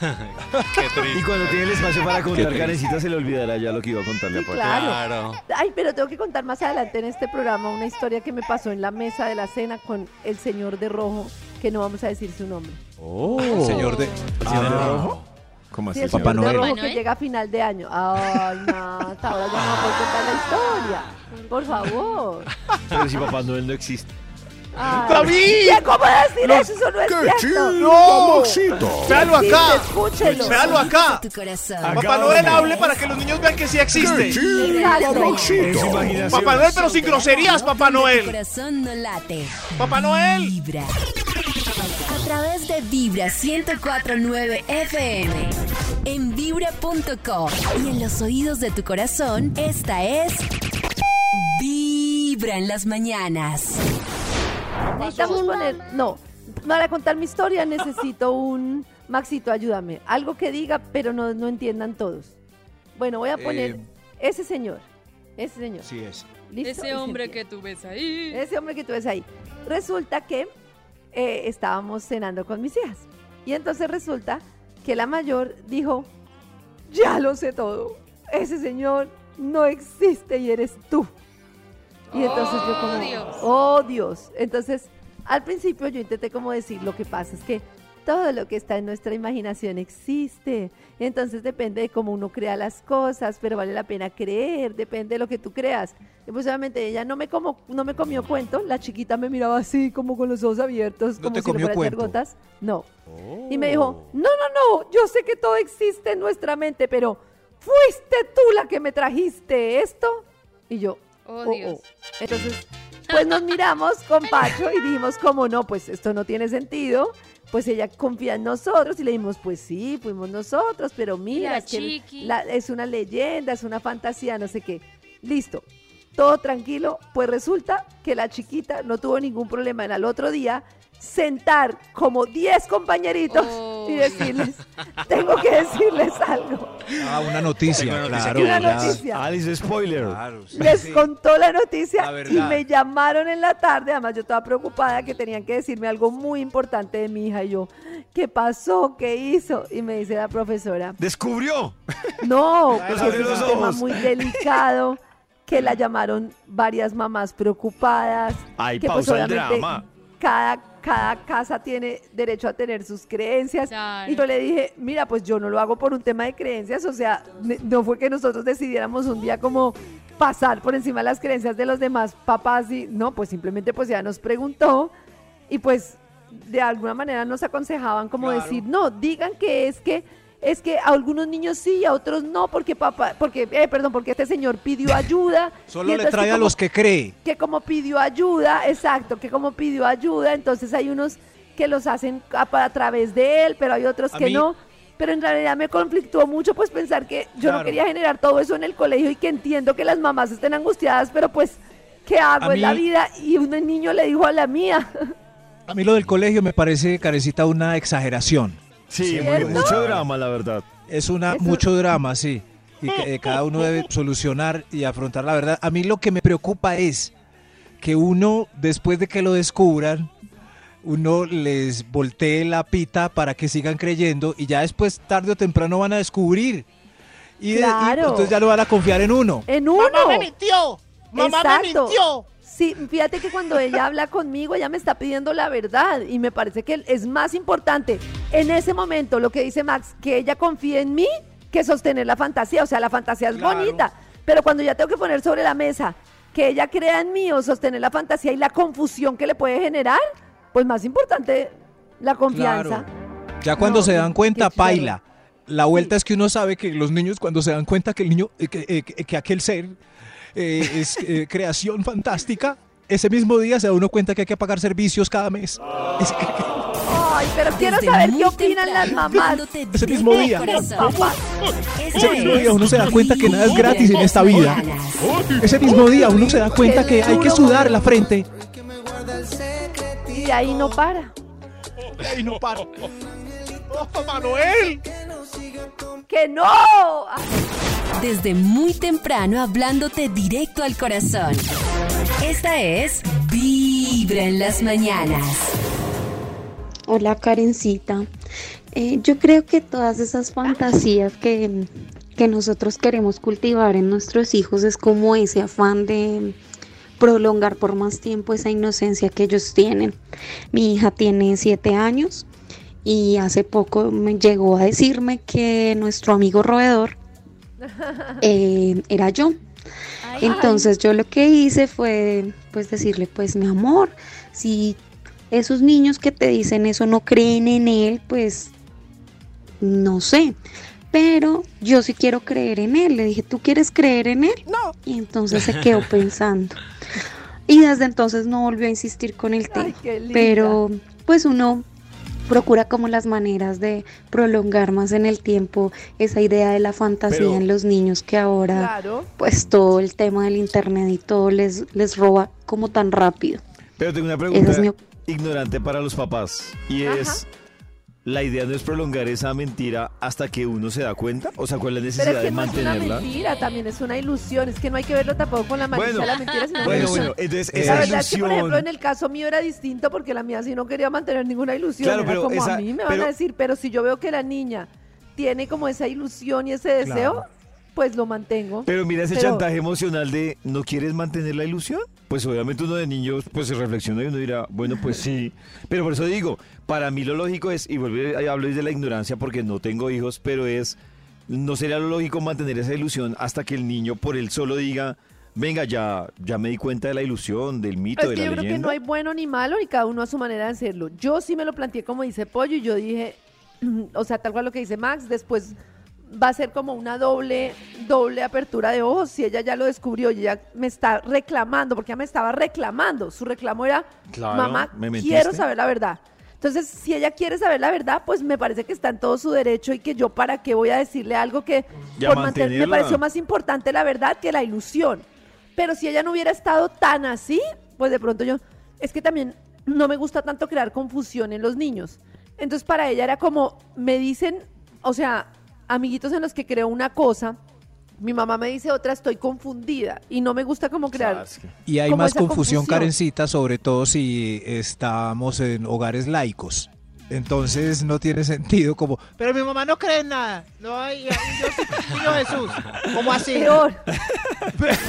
Y cuando tiene el espacio para contar. Karencita se le olvidará ya lo que iba a contarle a sí, Paco. claro. Ay, pero tengo que contar más adelante en este programa una historia que me pasó en la mesa de la cena con el señor de rojo, que no vamos a decir su nombre. Oh. Señor de... ¿Señor de Ah. rojo? ¿Cómo Sí, así? el Papá señor de Noel. rojo que Noel. llega a final de año. Ay, no, hasta ahora ya no puedo contar la historia. Por favor. Pero si Papá Noel no existe. ¡David! ¿qué? ¿Cómo decir eso? Eso no es cierto. ¡No! ¡Véalo acá! escúchelo. ¡Véalo acá! Tu corazón. Acá Papá Noel hable para que los niños vean que sí existe. Exacto. Imaginación. Papá Noel, pero sin groserías, Papá Tu Noel. corazón no late. Papá Noel. Vibra. A través de Vibra 1049 FM. En vibra.com. Y en los oídos de tu corazón, esta es. Vibra en las mañanas. Necesitamos poner. No, para contar mi historia necesito un. Maxito, ayúdame. Algo que diga, pero no, no entiendan todos. Bueno, voy a poner Eh, ese señor. Ese señor. Sí es. ¿Listo? Ese hombre que tú ves ahí. Ese hombre que tú ves ahí. Resulta que eh, estábamos cenando con mis hijas. Y entonces resulta que la mayor dijo, ya lo sé todo. Ese señor no existe y eres tú. Y entonces yo como, Dios. oh Dios. Entonces, al principio yo intenté como decir, lo que pasa es que todo lo que está en nuestra imaginación existe. Entonces depende de cómo uno crea las cosas, pero vale la pena creer, depende de lo que tú creas. Y pues obviamente ella no me, como, no me comió cuento, la chiquita me miraba así como con los ojos abiertos, ¿No como te si comió fuera a echar cuento? gotas. No. Y me dijo, no, no, no, yo sé que todo existe en nuestra mente, pero fuiste tú la que me trajiste esto. Y yo, Oh, oh, Dios. oh. Entonces, pues nos miramos con Pacho y dijimos, como no, pues esto no tiene sentido. Pues ella confía en nosotros y le dijimos, pues sí, fuimos nosotros, pero mira, La es, que la- es una leyenda, es una fantasía, no sé qué. Listo, todo tranquilo. Pues resulta que la chiquita no tuvo ningún problema en al otro día sentar como 10 compañeritos Oh. y decirles, tengo que decirles algo. Ah, una noticia, una noticia claro. Una ya. noticia. Alice spoiler. Claro, sí, Les sí. contó la noticia La y me llamaron en la tarde. Además, yo estaba preocupada que tenían que decirme algo muy importante de mi hija. Y yo, ¿qué pasó? ¿Qué hizo? Y me dice la profesora, ¡Descubrió! no, porque es un tema muy delicado. Que la llamaron varias mamás preocupadas. Ay, que pues, pausa el drama. Cada, cada casa tiene derecho a tener sus creencias. Claro. Y yo le dije, mira, pues yo no lo hago por un tema de creencias, o sea, no fue que nosotros decidiéramos un día como pasar por encima de las creencias de los demás papás y no, pues simplemente pues ya nos preguntó y pues de alguna manera nos aconsejaban como Claro. decir, no, digan que es que es que a algunos niños sí y a otros no, porque papá, porque, eh, perdón, porque este señor pidió ayuda. Solo le trae a como- los que cree. que como pidió ayuda, exacto, que como pidió ayuda, entonces hay unos que los hacen a, a través de él, pero hay otros A que mí- no. Pero en realidad me conflictuó mucho pues pensar que yo no quería generar todo eso en el colegio y que entiendo que las mamás estén angustiadas, pero pues, ¿qué hago? Es la vida y un niño le dijo a la mía. A mí lo del colegio me parece, carecita, una exageración. Sí, mucho drama, la verdad. Es una Eso- mucho drama, sí. Y que, eh, cada uno debe solucionar y afrontar la verdad. A mí lo que me preocupa es que uno, después de que lo descubran, uno les voltee la pita para que sigan creyendo y ya después, tarde o temprano, van a descubrir. Y, de- y Claro. entonces ya no van a confiar en uno. En uno. Mamá me mintió. Mamá me mintió. Sí, fíjate que cuando ella habla conmigo, ella me está pidiendo la verdad y me parece que es más importante en ese momento lo que dice Max, que ella confíe en mí que sostener la fantasía. O sea, la fantasía es Claro. bonita, pero cuando ya tengo que poner sobre la mesa que ella crea en mí o sostener la fantasía y la confusión que le puede generar, pues más importante la confianza. Ya cuando No, se dan cuenta, paila. La vuelta es que uno sabe que los niños cuando se dan cuenta que el niño, eh, que, eh, que- que aquel ser eh, es eh, creación fantástica, ese mismo día se da uno cuenta que hay que pagar servicios cada mes. Es que- Ay, pero quiero Desde saber qué opinan las mamás. Ese mismo día. ese mismo día uno se da cuenta que nada es gratis en esta vida. Ese mismo día uno se da cuenta que hay que sudar la frente. Y ahí no para. Ay, no paro. ¡Oh, Manuel! ¡Que no! Desde muy temprano hablándote directo al corazón. Esta es Vibra en las mañanas. Hola Karencita. Eh, yo creo que todas esas fantasías que, que nosotros queremos cultivar en nuestros hijos es como ese afán de prolongar por más tiempo esa inocencia que ellos tienen. Mi hija tiene siete años y hace poco me llegó a decirme que nuestro amigo roedor eh, era yo. Entonces yo lo que hice fue pues decirle, pues mi amor, si esos niños que te dicen eso no creen en él, pues no sé. Pero yo sí quiero creer en él. Le dije, ¿tú quieres creer en él? No. Y entonces se quedó pensando. Y desde entonces no volvió a insistir con el tema. Pero pues uno procura como las maneras de prolongar más en el tiempo esa idea de la fantasía Pero- en los niños que ahora Claro. pues todo el tema del internet y todo les, les roba como tan rápido. Pero tengo una pregunta es mi ignorante para los papás. Y es, ¿la idea no es prolongar esa mentira hasta que uno se da cuenta? O sea, ¿cuál es la Pero necesidad es que de no es una mantenerla? mentira, también es una ilusión. Es que no hay que verlo tampoco con la malicia Bueno, de la mentira, sino bueno, ilusión. bueno, entonces la esa verdad es que, por ejemplo, ilusión- en el caso mío era distinto porque la mía sí no quería mantener ninguna ilusión. Claro, era pero como esa- a mí me van pero- a decir, pero si yo veo que la niña tiene como esa ilusión y ese deseo, Claro. pues lo mantengo. Pero mira ese Pero- chantaje emocional de ¿no quieres mantener la ilusión? Pues obviamente uno de niños pues se reflexiona y uno dirá, bueno, pues sí. Pero por eso digo, para mí lo lógico es, y vuelvo y hablo desde la ignorancia porque no tengo hijos, pero es, no sería lo lógico mantener esa ilusión hasta que el niño por él solo diga, venga, ya, ya me di cuenta de la ilusión, del mito, Es de que la yo creo que leyenda. no hay bueno ni malo y cada uno a su manera de hacerlo. Yo sí me lo planteé como dice Pollo y yo dije, o sea, tal cual lo que dice Max, después va a ser como una doble, doble apertura de ojos si ella ya lo descubrió y ella me está reclamando, porque ella me estaba reclamando. Su reclamo era, Claro, mamá, ¿me quiero saber la verdad. Entonces, si ella quiere saber la verdad, pues me parece que está en todo su derecho y que yo para qué voy a decirle algo que Ya por mantener, me pareció más importante la verdad que la ilusión. Pero si ella no hubiera estado tan así, pues de pronto yo, es que también no me gusta tanto crear confusión en los niños. Entonces para ella era como, me dicen, o sea, amiguitos en los que creo una cosa, mi mamá me dice otra, estoy confundida y no me gusta como crear. Y hay más esa confusión, Karencita, sobre todo si estamos en hogares laicos. Entonces no tiene sentido como, Pero mi mamá no cree en nada. No hay. Yo soy niño Jesús. ¿Cómo así? Peor.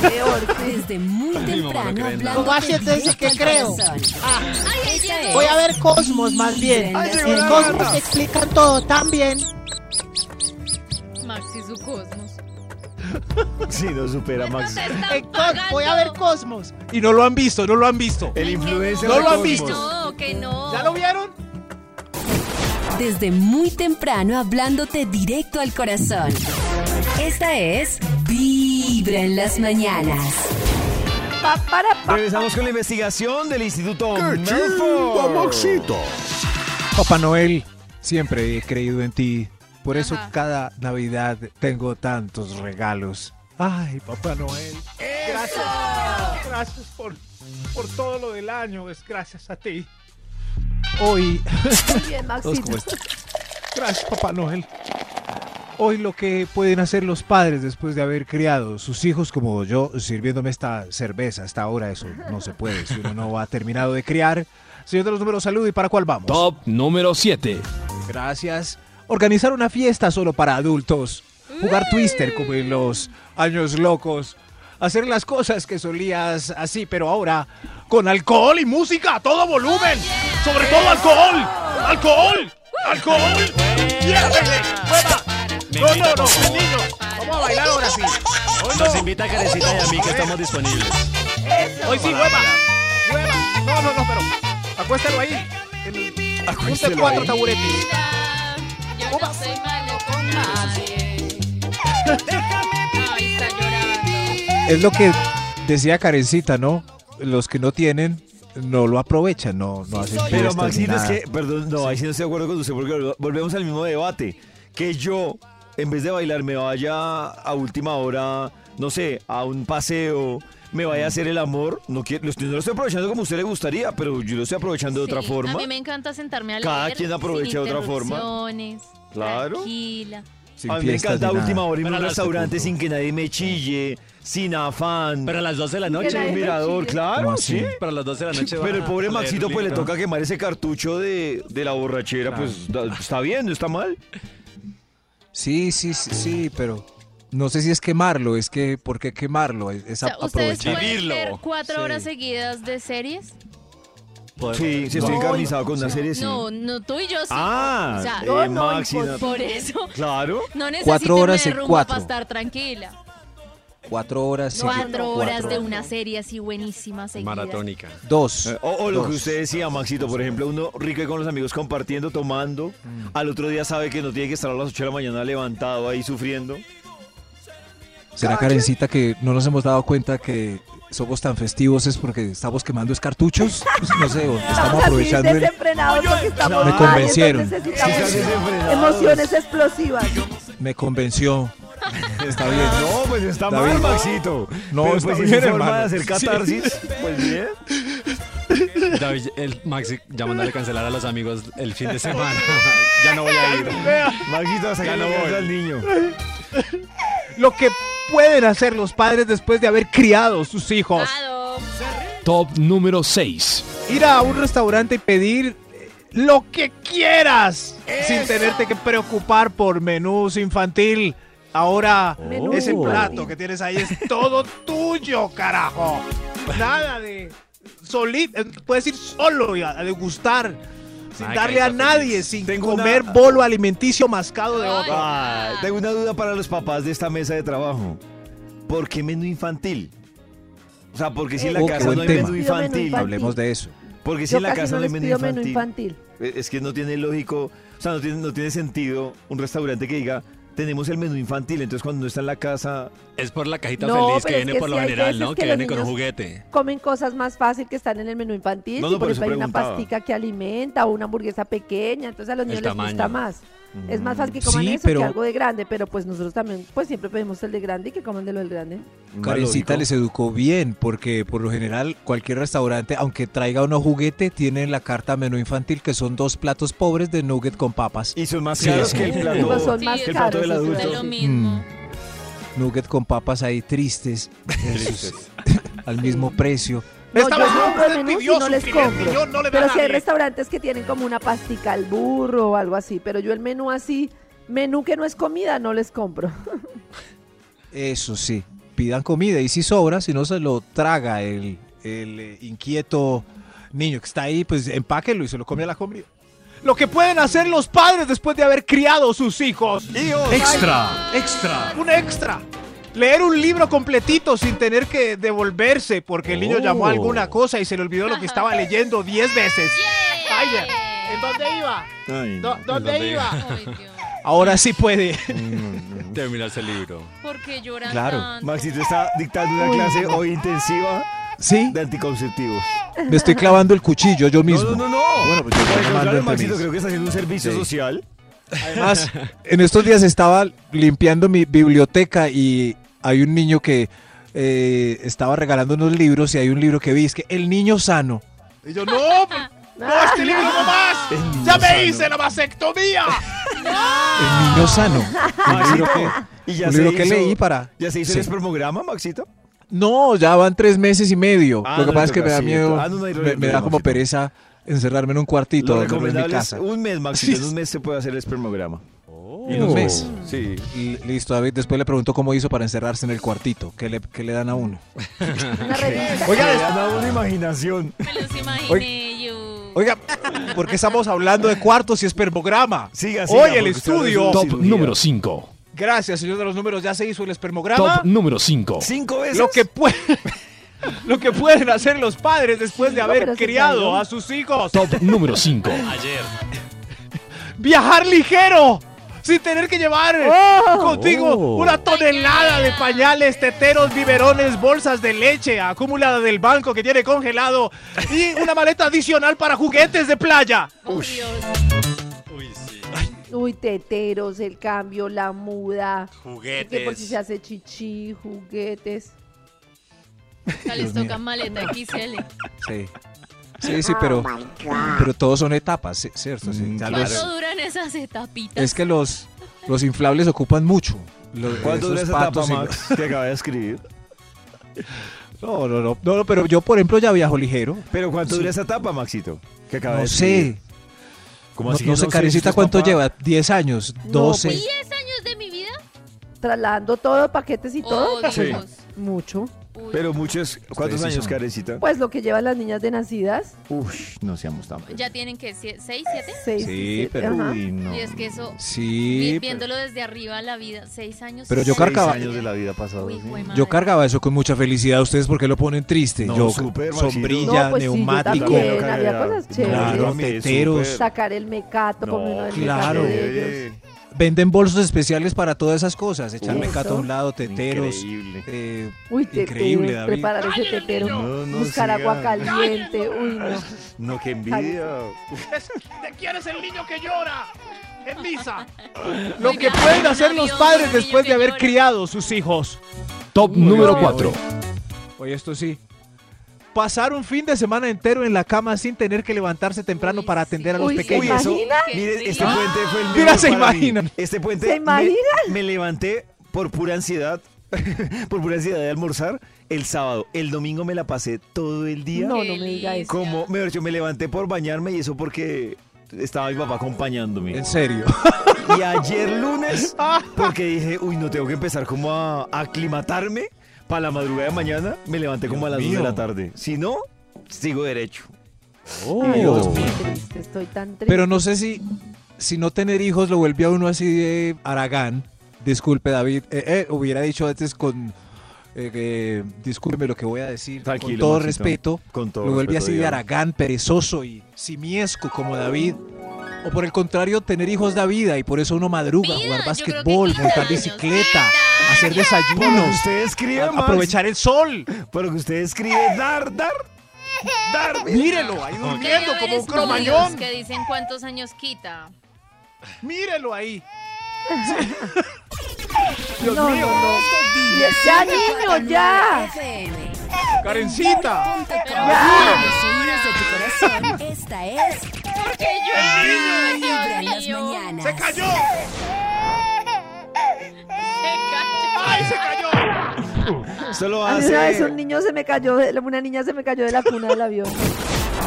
Peor, Desde muy temprano hablando. ¿Cómo así entonces qué creo? Ah, voy a ver Cosmos más bien. En Cosmos explican todo tan bien. Max y su cosmos. Sí, no supera Max. En Cos- voy a ver Cosmos. Y no lo han visto, no lo han visto. El influencer No de lo han Cosmos. visto. No, que no. ¿Ya lo vieron? Desde muy temprano hablándote directo al corazón. Esta es Vibra en las mañanas. Pa, para, pa. Regresamos con la investigación del Instituto ¡Qué chimba, Milford. Maxito! Papá Noel, siempre he creído en ti. Por eso cada Navidad tengo tantos regalos. Ay, Papá Noel. Gracias. Gracias por, por todo lo del año. Es gracias a ti. Hoy, Muy bien, Maxito. están. Gracias, Papá Noel. Hoy lo que pueden hacer los padres después de haber criado sus hijos como yo, sirviéndome esta cerveza hasta ahora, eso no se puede, si uno no ha terminado de criar. Señor de los números, salud y para cuál vamos. Top número 7. Gracias. Organizar una fiesta solo para adultos. Jugar Twister como en los años locos. Hacer las cosas que solías así, pero ahora con alcohol y música a todo volumen. Sobre todo alcohol. Alcohol. Alcohol. Yeah. No, no, no, niños. Vamos a bailar ahora sí. Hoy Nos no. invita Karencita y a mí que estamos disponibles. Hoy sí, mueva. Mueva. No, no, no, pero acuéstalo ahí. En- Acuéstelo Junte cuatro ahí. taburetes. No soy malo con nadie. Es lo que decía Karencita, ¿no? Los que no tienen no lo aprovechan, no, no hacen Pero Maxito, es que, perdón, no, ahí sí no estoy de acuerdo con usted porque vol- volvemos al mismo debate. Que yo, en vez de bailar, me vaya a última hora, no sé, a un paseo, me vaya a hacer el amor. No, quiero, lo estoy- no lo estoy aprovechando como a usted le gustaría, pero yo lo estoy aprovechando de otra Sí, forma. A mí me encanta sentarme a leer. Cada quien aprovecha sin de otra forma. interrupciones, Claro. Tranquila. Sin a mí me encanta última hora irme a un restaurante sin que nadie me chille, sin afán. Pero a las 12 de la noche. un mirador, claro, sí. Para las 12 de la noche. Pero el pobre Maxito pues le toca quemar ese cartucho de, de la borrachera, pues da- está bien, no está mal. Sí, sí, sí, sí, pero no sé si es quemarlo, es que, ¿por qué quemarlo? Es, es O sea, ¿Ustedes aprovechar. pueden ver cuatro Sí. horas seguidas de series? Sí, si estoy encarnizado con una serie, sí. No, no, tú y yo sí. Ah, o sea, eh, no, no, Maxi, por, no. por eso. Claro. No necesito Cuatro horas y rumba cuatro. para estar tranquila. Cuatro horas. sí, Cuatro horas de una serie así buenísima seguida. Maratónica. Dos. Eh, O, o lo que usted decía, Maxito, por ejemplo, uno rico y con los amigos compartiendo, tomando, Mm. al otro día sabe que no tiene que estar a las 8 de la mañana levantado ahí sufriendo. ¿Será Karencita que no nos hemos dado cuenta que somos tan festivos es porque estamos quemando es cartuchos? Pues, no sé, estamos aprovechando el... estamos Me mal, convencieron. desenfrenados. emociones explosivas. Me convenció. Está bien. No, pues está David. mal, Maxito. No, Pero está pues si bien, forma hermano. de hacer Sí. catarsis, pues bien. David, el Maxi llamándole a cancelar a los amigos el fin de semana. ya no voy a ir. Maxito, saca Ya no voy. al niño. Lo que pueden hacer los padres después de haber criado sus hijos. Top número 6. Ir a un restaurante y pedir eh, lo que quieras sin tenerte que preocupar por menús infantil. Ahora Menú ese plato que tienes ahí es todo tuyo, carajo. Nada de solito, puedes ir solo a degustar sin Ay, darle a nadie, feliz. sin Tengo una- comer bolo alimenticio mascado de otro. Ah, tengo una duda para los papás de esta mesa de trabajo. ¿Por qué menú infantil? O sea, porque si en la Oh, casa no hay menú infantil. Hablemos de eso. Porque si Yo en la casa no no hay menú infantil. menú infantil. Es que no tiene lógico, o sea, no tiene, no tiene sentido un restaurante que diga, tenemos el menú infantil, entonces cuando no está en la casa... Es por la cajita No, feliz que viene que por sí lo general, ¿no? que viene con un juguete. Comen cosas más fácil que están en el menú infantil. No, si no, por por eso ejemplo hay una pastica que alimenta o una hamburguesa pequeña, entonces a los niños les gusta tamaño. Es más fácil que coman Sí, eso pero- que algo de grande, pero pues nosotros también pues siempre pedimos el de grande y que coman de lo del grande. Karencita les educó bien, porque por lo general cualquier restaurante, aunque traiga uno juguete, tiene en la carta menú infantil que son dos platos pobres de nugget con papas. Y son más Sí, caros sí. que el plato, pues son más es que el plato caros. del eso adulto. De lo sí. mismo. Mm. Nugget con papas ahí tristes, al mismo precio. No, Esta yo compro no les compro. no le Pero si hay restaurantes que tienen como una pastica al burro o algo así, pero yo el menú así, menú que no es comida, no les compro. Eso sí, pidan comida y si sobra, si no se lo traga el, el, eh, inquieto niño que está ahí, pues empáquelo y se lo come a la comida. Lo que pueden hacer los padres después de haber criado sus hijos. Extra, extra. Un extra. Leer un libro completito sin tener que devolverse porque el niño Oh. llamó a alguna cosa y se le olvidó lo que estaba leyendo 10 veces. Ay, ¿En dónde iba? Ay, ¿Dó- ¿Dónde ¿Dónde iba? Ay, Dios. Ahora sí puede. Terminarse el libro. ¿Por qué lloran Claro. tanto? Maxito está dictando una clase hoy intensiva Sí, de anticonceptivos. me estoy clavando el cuchillo yo mismo. No, no, no, no. Bueno, pues yo contrario, entre Maxito creo que está haciendo un servicio Sí. social. Además, en estos días estaba limpiando mi biblioteca y hay un niño que eh, estaba regalando unos libros y hay un libro que vi, es que El Niño Sano. Y yo, no, ¡No, este libro no más! ¡Ya me sano. hice la vasectomía! El niño sano. Un libro que, ¿Y ya un se libro que hizo- leí para... ¿Ya se hizo Sí. el espermograma, Maxito? No, ya van tres meses y medio. Ah, lo que no pasa es que me da miedo, ah, no, no hay me, da como Maxito. pereza encerrarme en un cuartito Lo dormir en mi recomendable es casa. un mes, Maxito. En un mes se puede hacer el espermograma. ¿En un mes? Sí. L- Listo, David. Después le preguntó cómo hizo para encerrarse en el cuartito. ¿Qué le, qué le dan a uno? Oiga, le han dado una imaginación. Me los imaginé Oye. yo. Oiga, ¿por qué estamos hablando de cuartos y espermograma? Siga, siga, Hoy el estudio. Top cirugía. número 5. Gracias, señor de los números. Ya se hizo el espermograma. Top número 5. ¿Cinco veces? Lo que puede. Lo que pueden hacer los padres después de haber criado a sus hijos. Top número 5. Viajar ligero. Sin tener que llevar Oh. contigo Oh. una tonelada de pañales, teteros, biberones, bolsas de leche acumulada del banco que tiene congelado y una maleta adicional para juguetes de playa. Oh, Dios. Uy, teteros, el cambio, la muda. Juguetes. Que por si se hace chichi, juguetes. Ya les toca maleta XL. Sí. Sí, sí, pero, pero todos son etapas, sí, ¿cierto? Sí, ya los- ¿Cuánto duran esas etapitas? es que los, los inflables ocupan mucho. Los- ¿Cuánto dura esa etapa, Max, que acaba de escribir? No, no, no, no, no, pero yo, por ejemplo, ya viajo ligero. ¿Pero cuánto Sí. dura esa etapa, Maxito? Que acaba No de sé. ¿Cómo No, así que no sé, es ¿cuánto papá? lleva? ¿10 años? No, ¿12? pues, ¿10 años de mi vida? Trasladando todo, paquetes y todo. Oh, Sí. Dios. Mucho. Uy. Pero muchos... ¿Cuántos años, son. Karencita? Pues lo que llevan las niñas de nacidas. Uy, no seamos tan... ¿Ya tienen que 6, 7? Seis, Sí, siete, pero- ajá. Uy, no. Y es que eso, vi- Sí, pero- viéndolo desde arriba la vida, 6 años. Pero yo seis cargaba- años de la vida pasada. Uy, sí. yo cargaba eso con mucha felicidad. ¿Ustedes por qué lo ponen triste? No, yo, Maxito. sombrilla, No, pues sí, yo neumático. también, había cosas chéveres. Claro, teteros. Sacar el mecato, No, comer del claro. mecato de ellos. Venden bolsos especiales para todas esas cosas. Echarme cato a un lado, teteros. Increíble. eh, Uy, teteros, Increíble, David. preparar ese tetero, No, no buscar siga. agua caliente, uy, no. No, qué envidia. ¿De quién es el niño que llora? En misa. Lo que pueden hacer los padres después de haber criado sus hijos. Top número 4. Oye, esto sí. Pasar un fin de semana entero en la cama sin tener que levantarse temprano Uy, para atender a los Uy, ¿se pequeños. Uy, eso, imagina? mire, este Ah. puente fue el Mira, se imaginan. Este puente ¿Se me- imaginan? Me, levanté por pura ansiedad, por pura ansiedad de almorzar el sábado. El domingo me la pasé todo el día. No, no me diga eso. Como, mejor dicho, me levanté por bañarme y eso porque estaba mi papá acompañándome. En serio. Y ayer lunes, porque dije, uy, no tengo que empezar como a aclimatarme para la madrugada de mañana, me levanté como a las 2 de la tarde. Si no, sigo derecho. Ay, Oh. triste, estoy tan triste. Pero no sé si, si no tener hijos lo vuelve a uno así de Aragán. Disculpe, David. Eh, eh, hubiera dicho antes con. Eh, eh, discúlpeme lo que voy a decir. con Tranquilo, todo Maxito. respeto. Con todo lo vuelve respeto, así de dígalo. Aragán, perezoso y simiesco como David. O por el contrario, tener hijos da vida y por eso uno madruga, Vida, jugar 15 montar años. bicicleta, 30 hacer desayunos, ustedes escriben, a- Max. aprovechar el sol. Pero que usted escribe dar, dar, dar. Mírelo ahí durmiendo como un cromañón. que dicen cuántos años quita. Mírelo ahí. no, no, no. Ya, niño, ya. Karencita. Esta es Porque yo Vibra en las Dios mío. mañanas. ¡Se cayó! ¡Ay, se cayó! Solo A mí una vez hace. un niño se me cayó, de- una niña se me cayó de la cuna del avión.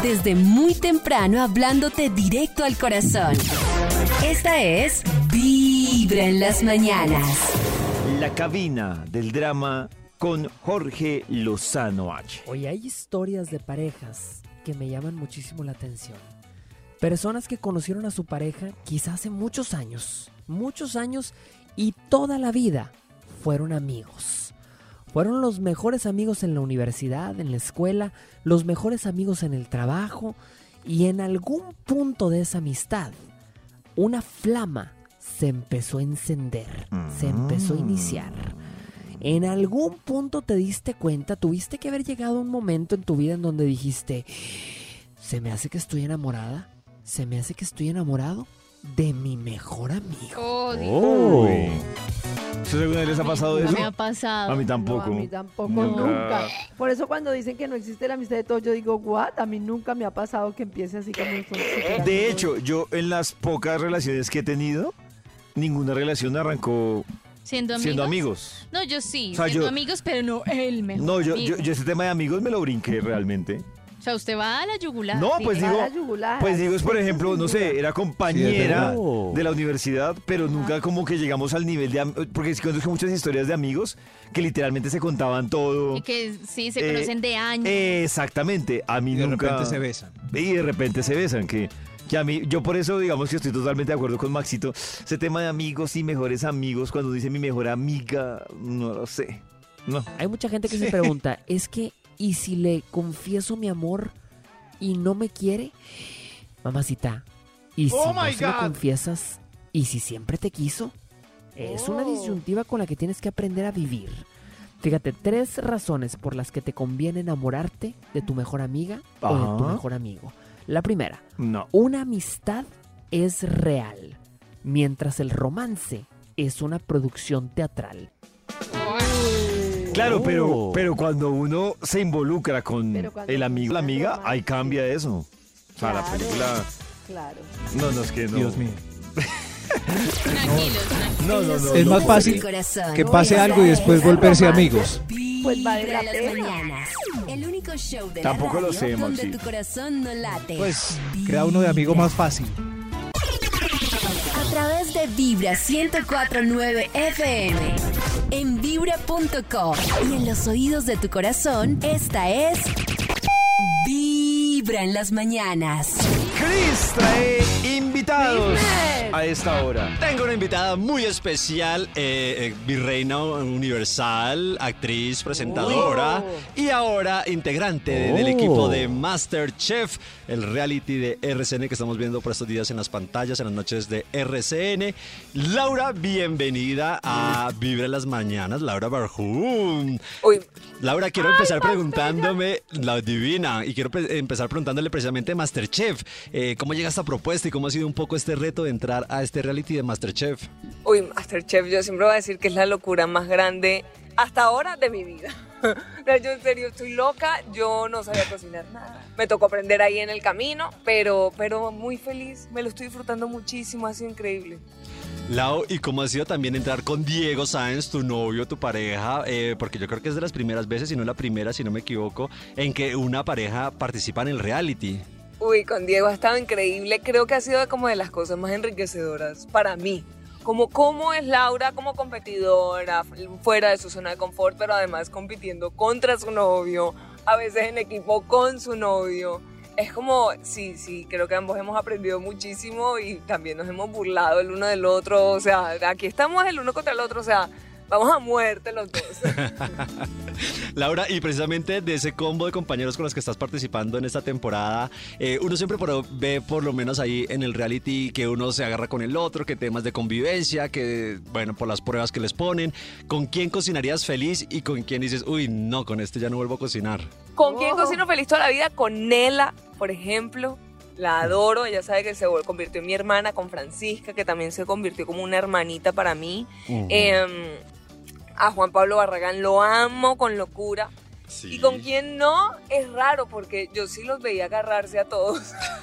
Desde muy temprano hablándote directo al corazón. Esta es Vibra en las mañanas. La cabina del drama con Jorge Lozano H. Hoy hay historias de parejas que me llaman muchísimo la atención. Personas que conocieron a su pareja quizás hace muchos años, muchos años y toda la vida fueron amigos. Fueron los mejores amigos en la universidad, en la escuela, los mejores amigos en el trabajo y en algún punto de esa amistad, una flama se empezó a encender, se empezó a iniciar. En algún punto te diste cuenta, tuviste que haber llegado a un momento en tu vida en donde dijiste, se me hace que estoy enamorada, se me hace que estoy enamorado. De mi mejor amigo. Oh, Uy. ¿Eso alguna vez les ha pasado no eso? me ha pasado. A mí tampoco. No, a mí tampoco, Nunca. nunca. Por eso cuando dicen que no existe la amistad de todos, yo digo, what? A mí nunca me ha pasado que empiece así como súper De hecho, yo en las pocas relaciones que he tenido, ninguna relación arrancó ¿Siendo amigos? siendo amigos. No, yo sí, O sea, siendo yo- amigos, pero no el mejor No, yo, amigo. yo, yo ese tema de amigos me lo brinqué realmente. O sea, usted va a la yugular. No, pues digo, pues digo, es por ejemplo, no sé, era compañera de la universidad, pero nunca como que llegamos al nivel de... am- Porque sí conozco muchas historias de amigos que literalmente se contaban todo. Y que sí, se Eh, conocen de años. Exactamente, a mí Y de nunca... repente se besan. Y de repente se besan, que, que a mí, yo por eso digamos que estoy totalmente de acuerdo con Maxito, ese tema de amigos y mejores amigos, cuando dice mi mejor amiga, no lo sé. No. Hay mucha gente que Sí. se pregunta, es que, ¿y si le confieso mi amor y no me quiere? Mamacita, ¿y si Oh no se lo confiesas? ¿Y si siempre te quiso? Es una Oh. disyuntiva con la que tienes que aprender a vivir. Fíjate, tres razones por las que te conviene enamorarte de tu mejor amiga o de tu mejor amigo. La primera, No. una amistad es real, mientras el romance es una producción teatral. Claro, pero, Oh. pero cuando uno se involucra con Pero el amigo, la amiga, ahí cambia eso. O sea, la Claro. película... Claro. No, no, es que no. Dios mío. Tranquilos, tranquilos. No, no, no. Es no. más fácil corazón. que pase algo y después volverse amigos. Pues vale Vibra la las pena. mañanas. El único show de Tampoco la lo radio sé, donde Maxi. tu corazón no late. Pues crea uno de amigo más fácil. Través de Vibra 1049 FM. En vibra.com. Y en los oídos de tu corazón, esta es. Vibra en las mañanas. Chris trae invitados a esta hora. Tengo una invitada muy especial, eh, eh, virreina universal, actriz, presentadora y ahora integrante de- del Oh. equipo de Masterchef, el reality de RCN que estamos viendo por estos días en las pantallas, en las noches de RCN. Laura, bienvenida a Vibra en las Mañanas, Laura Barjún. Laura, quiero empezar preguntándome, la divina, y quiero empezar preguntándole precisamente Masterchef, eh, ¿cómo llega esta propuesta y cómo ha sido un poco este reto de entrar a este reality de Masterchef? Uy, Masterchef, yo siempre voy a decir que es la locura más grande hasta ahora de mi vida. Yo en serio estoy loca, yo no sabía cocinar nada. Me tocó aprender ahí en el camino, pero, pero muy feliz, me lo estoy disfrutando muchísimo, ha sido increíble. Lau, ¿y cómo ha sido también entrar con Diego Sáenz, tu novio, tu pareja? Eh, porque yo creo que es de las primeras veces, si no la primera, si no me equivoco, en que una pareja participa en el reality. Uy, con Diego ha estado increíble, creo que ha sido como de las cosas más enriquecedoras para mí. Como cómo es Laura como competidora, fuera de su zona de confort, pero además compitiendo contra su novio, a veces en equipo con su novio. Es como, sí, sí, creo que ambos hemos aprendido muchísimo y también nos hemos burlado el uno del otro. O sea, aquí estamos el uno contra el otro, o sea, vamos a muerte los dos. Laura, y precisamente de ese combo de compañeros con los que estás participando en esta temporada, eh, uno siempre por- ve por lo menos ahí en el reality que uno se agarra con el otro, que temas de convivencia, que bueno, por las pruebas que les ponen. ¿Con quién cocinarías feliz y con quién dices, uy, no, con este ya no vuelvo a cocinar? ¿Con quién cocino feliz toda la vida? Con Nela, por ejemplo. La adoro, ella sabe que se convirtió en mi hermana, con Francisca, que también se convirtió como una hermanita para mí. A Juan Pablo Barragán lo amo con locura. Y con quien no, es raro, porque yo sí los veía agarrarse a todos.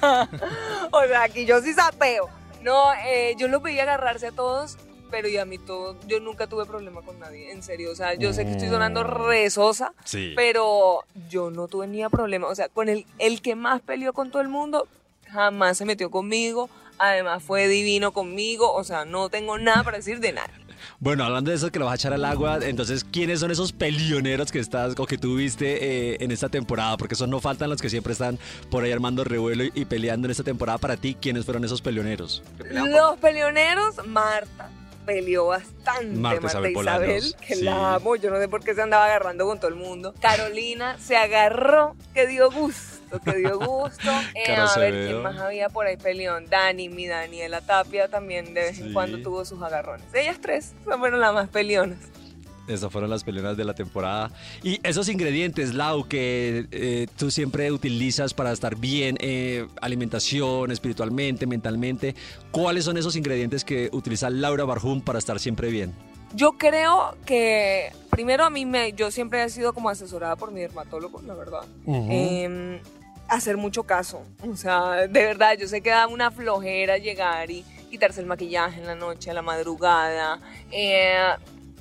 o sea, aquí yo sí sapeo. No, eh, yo los veía agarrarse a todos, pero y a mí todo, yo nunca tuve problema con nadie, en serio. O sea, yo sé que estoy sonando rezosa, Sí. pero yo no tuve ni problema. O sea, con el, el que más peleó con todo el mundo, jamás se metió conmigo. Además fue divino conmigo. O sea, no tengo nada para decir de nada. Bueno, hablando de eso que lo vas a echar al agua, entonces, ¿quiénes son esos pelioneros que estás o que tuviste eh, en esta temporada? Porque esos no faltan los que siempre están por ahí armando revuelo y, y peleando en esta temporada. Para ti, ¿quiénes fueron esos pelioneros? Los peleoneros, Marta peleó bastante. Marta Isabel Isabel, que sí. la amo. Yo no sé por qué se andaba agarrando con todo el mundo. Carolina se agarró, que dio gusto, que dio gusto. Eh, a ver. ¿quién más había por ahí peleón? Dani, mi Daniela Tapia también de vez en cuando tuvo sus agarrones. Ellas tres fueron las más peleonas. Esas fueron las peleas de la temporada. Y esos ingredientes, Lau, que eh, tú siempre utilizas para estar bien, eh, alimentación, espiritualmente, mentalmente, ¿cuáles son esos ingredientes que utiliza Laura Barjum para estar siempre bien? Yo creo que primero a mí me, yo siempre he sido como asesorada por mi dermatólogo, la verdad. Hacer mucho caso. O sea, de verdad, yo sé que da una flojera llegar y quitarse el maquillaje en la noche, a la madrugada. Eh,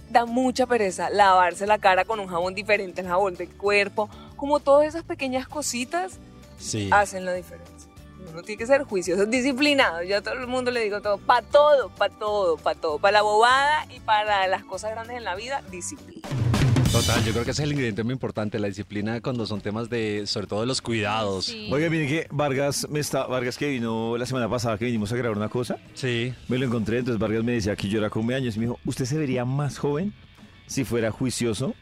da mucha pereza lavarse la cara con un jabón diferente al jabón del cuerpo. Como todas esas pequeñas cositas Sí. hacen la diferencia. Uno tiene que ser juicioso, disciplinado. Yo a todo el mundo le digo todo, para todo, para todo, para todo. Para la bobada y para las cosas grandes en la vida, disciplina. Total, yo creo que ese es el ingrediente muy importante, la disciplina cuando son temas de, sobre todo de los cuidados. Oiga, miren que Vargas me está, Vargas que vino la semana pasada que vinimos a grabar una cosa. Sí. Me lo encontré, entonces Vargas me decía que yo era come años y me dijo, ¿usted se vería más joven si fuera juicioso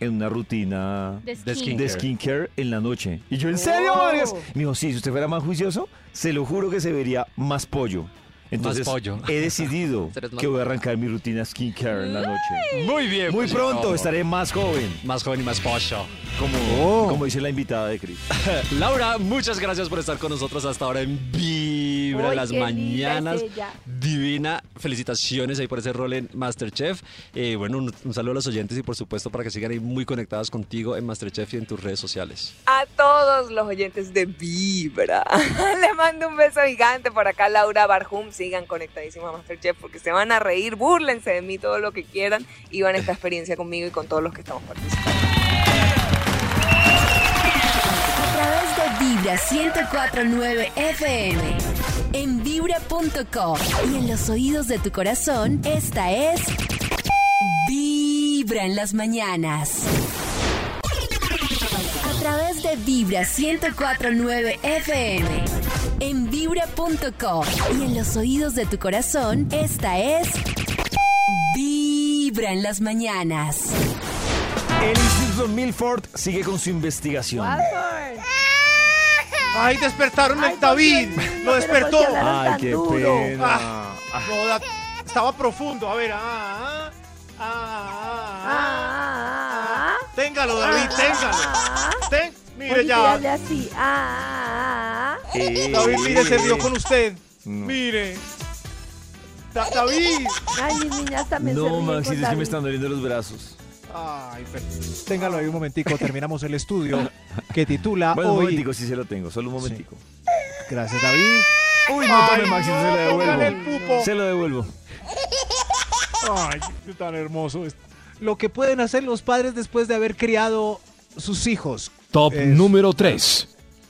en una rutina De de skincare. skincare en la noche? Y yo, ¿en serio, Oh. Vargas? Me dijo, sí, si usted fuera más juicioso, se lo juro que se vería más pollo. Entonces, pollo. he decidido más que voy a arrancar mi rutina skincare en la noche. Muy bien. Muy pues, pronto estaré más joven. Más joven y más pollo. Como, Oh. como dice la invitada de Cris. Laura, muchas gracias por estar con nosotros hasta ahora en Vibra las mañanas. Divina, felicitaciones ahí por ese rol en Masterchef. Eh, bueno, un, un saludo a los oyentes y por supuesto para que sigan ahí muy conectados contigo en Masterchef y en tus redes sociales. A todos los oyentes de Vibra. Le mando un beso gigante por acá, Laura Barjum. Sigan conectadísimos a Masterchef porque se van a reír, búrlense de mí todo lo que quieran y van a esta experiencia conmigo y con todos los que estamos participando. A través de Vibra 1049 FM. En vibra.com. Y en los oídos de tu corazón, esta es. Vibra en las mañanas. A través de Vibra 1049 FM. En vibra.com. Y en los oídos de tu corazón, esta es. Vibra en las mañanas. El Instituto Milford sigue con su investigación. Ay, despertaron el David. Lo despertó. Ay, qué pena. Ah, no, da- estaba profundo. A ver, ah, ah, ah, ah, ah. Téngalo, David, téngalo. Ten- mire Oye, ya. así. Ah, ah, ah. Eh, David, mire, se rió con usted. No. Mire. Da- David. Ay, mis niñas también se No, Maxi, es que me están doliendo los brazos. Ay, pero- Téngalo ahí un momentico, terminamos el estudio que titula Bueno, un hoy. momentico, sí se lo tengo, solo un momentico. Gracias, David. Uy, no Ay, tome, Maxi, no, se lo el devuelvo. pupo. Se lo devuelvo. Ay, qué tan hermoso es. Lo que pueden hacer los padres después de haber criado sus hijos. Top Es- número 3.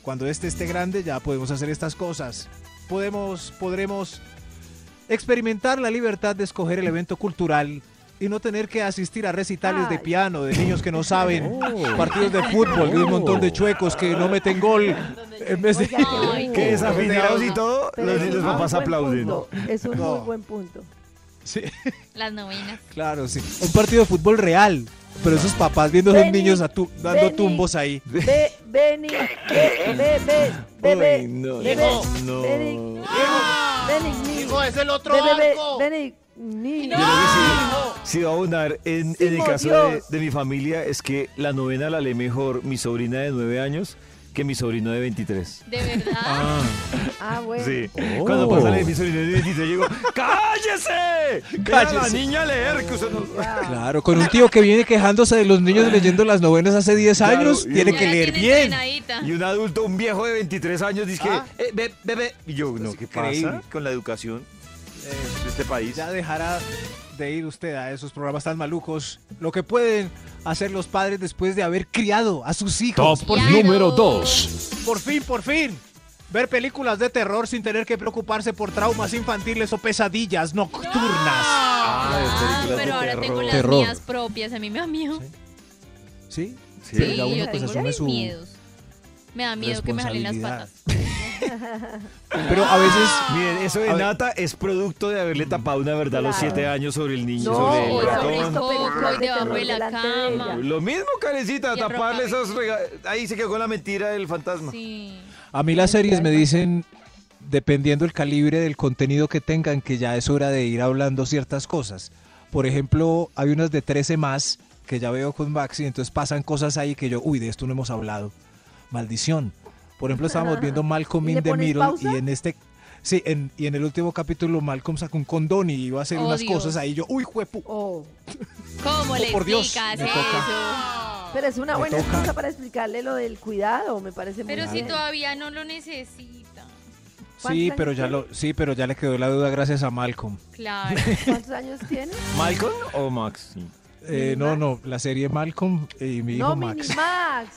Cuando este esté grande ya podemos hacer estas cosas. Podemos, podremos experimentar la libertad de escoger el evento cultural y no tener que asistir a recitales de Ay. piano de niños que no saben, partidos de fútbol de un montón de chuecos que no meten gol. En vez de... Que desafinados y todo, los muy papás aplauden. punto, Es un No. muy buen punto. Sí, Las novenas. claro, sí. Un partido de fútbol real. Pero esos papás viendo a esos niños a tu- dando vení. tumbos ahí. Ve, Beni, ve, ve, ve, ve, ve, Uy, no, no, no. Beni, Beni, ni- Hijo, es el otro arco. Beni, ni- sí, sí va a abundar en, en el caso de, de mi familia es que la novena la lee mejor mi sobrina de 9 años que mi sobrino de 23. De verdad. Ah, bueno. Sí. Oh. Cuando pasa la de mi sobrino de 23, yo digo, ¡cállese! A la Cállese. niña a leer, que usted no... Claro, con un tío que viene quejándose de los niños leyendo las novenas hace 10 Claro, años, tiene que leer bien. entrenadita. Y un adulto, un viejo de 23 años, dice que, Ah. eh, ve, ve. Y yo, no, ¿qué pasa con la educación eh, de este país? Ya dejará de ir usted a esos programas tan malucos. Lo que pueden hacer los padres después de haber criado a sus hijos. Top Por, número 2. por fin, por fin. Ver películas de terror sin tener que preocuparse por traumas infantiles o pesadillas nocturnas. Ah, Ah, de pero ahora tengo las Terror. mías propias. A mí me da miedo. ¿Sí? Sí, Sí, uno, yo pues, tengo asume su miedos. Me da miedo que me jalen las patas. Pero a veces... Miren, eso de. Nata es producto de haberle tapado una verdad a los. 7 años sobre el niño, No, sobre el sobre ratón. de debajo de la de cama. Lo mismo, Carecita, Y taparle rega- Ahí se quedó con la mentira del fantasma. Sí. A mí las series me dicen, dependiendo el calibre del contenido que tengan, que ya es hora de ir hablando ciertas cosas. Por ejemplo, hay unas de 13 más que ya veo con Maxi, entonces pasan cosas ahí que yo, uy, de esto no hemos hablado. Maldición. Por ejemplo, estábamos viendo Malcolm ¿Y in the Middle pausa? y en este sí, en, y en el último capítulo Malcolm sacó un condón y iba a hacer Oh, unas Dios. cosas ahí yo, uy, juepu. Oh. ¿Cómo Oh, le por Dios, me eso? toca. Pero es una Me buena toca. excusa para explicarle lo del cuidado, me parece muy Pero si bien. todavía no lo necesita. Sí, ¿Cuántos pero ya lo sí, pero ya le quedó la duda gracias a Malcolm. Claro. ¿Cuántos años tiene? ¿Malcolm o Max? Sí. Eh, no, no, la serie Malcolm y mi hijo No, Max. Mini Max.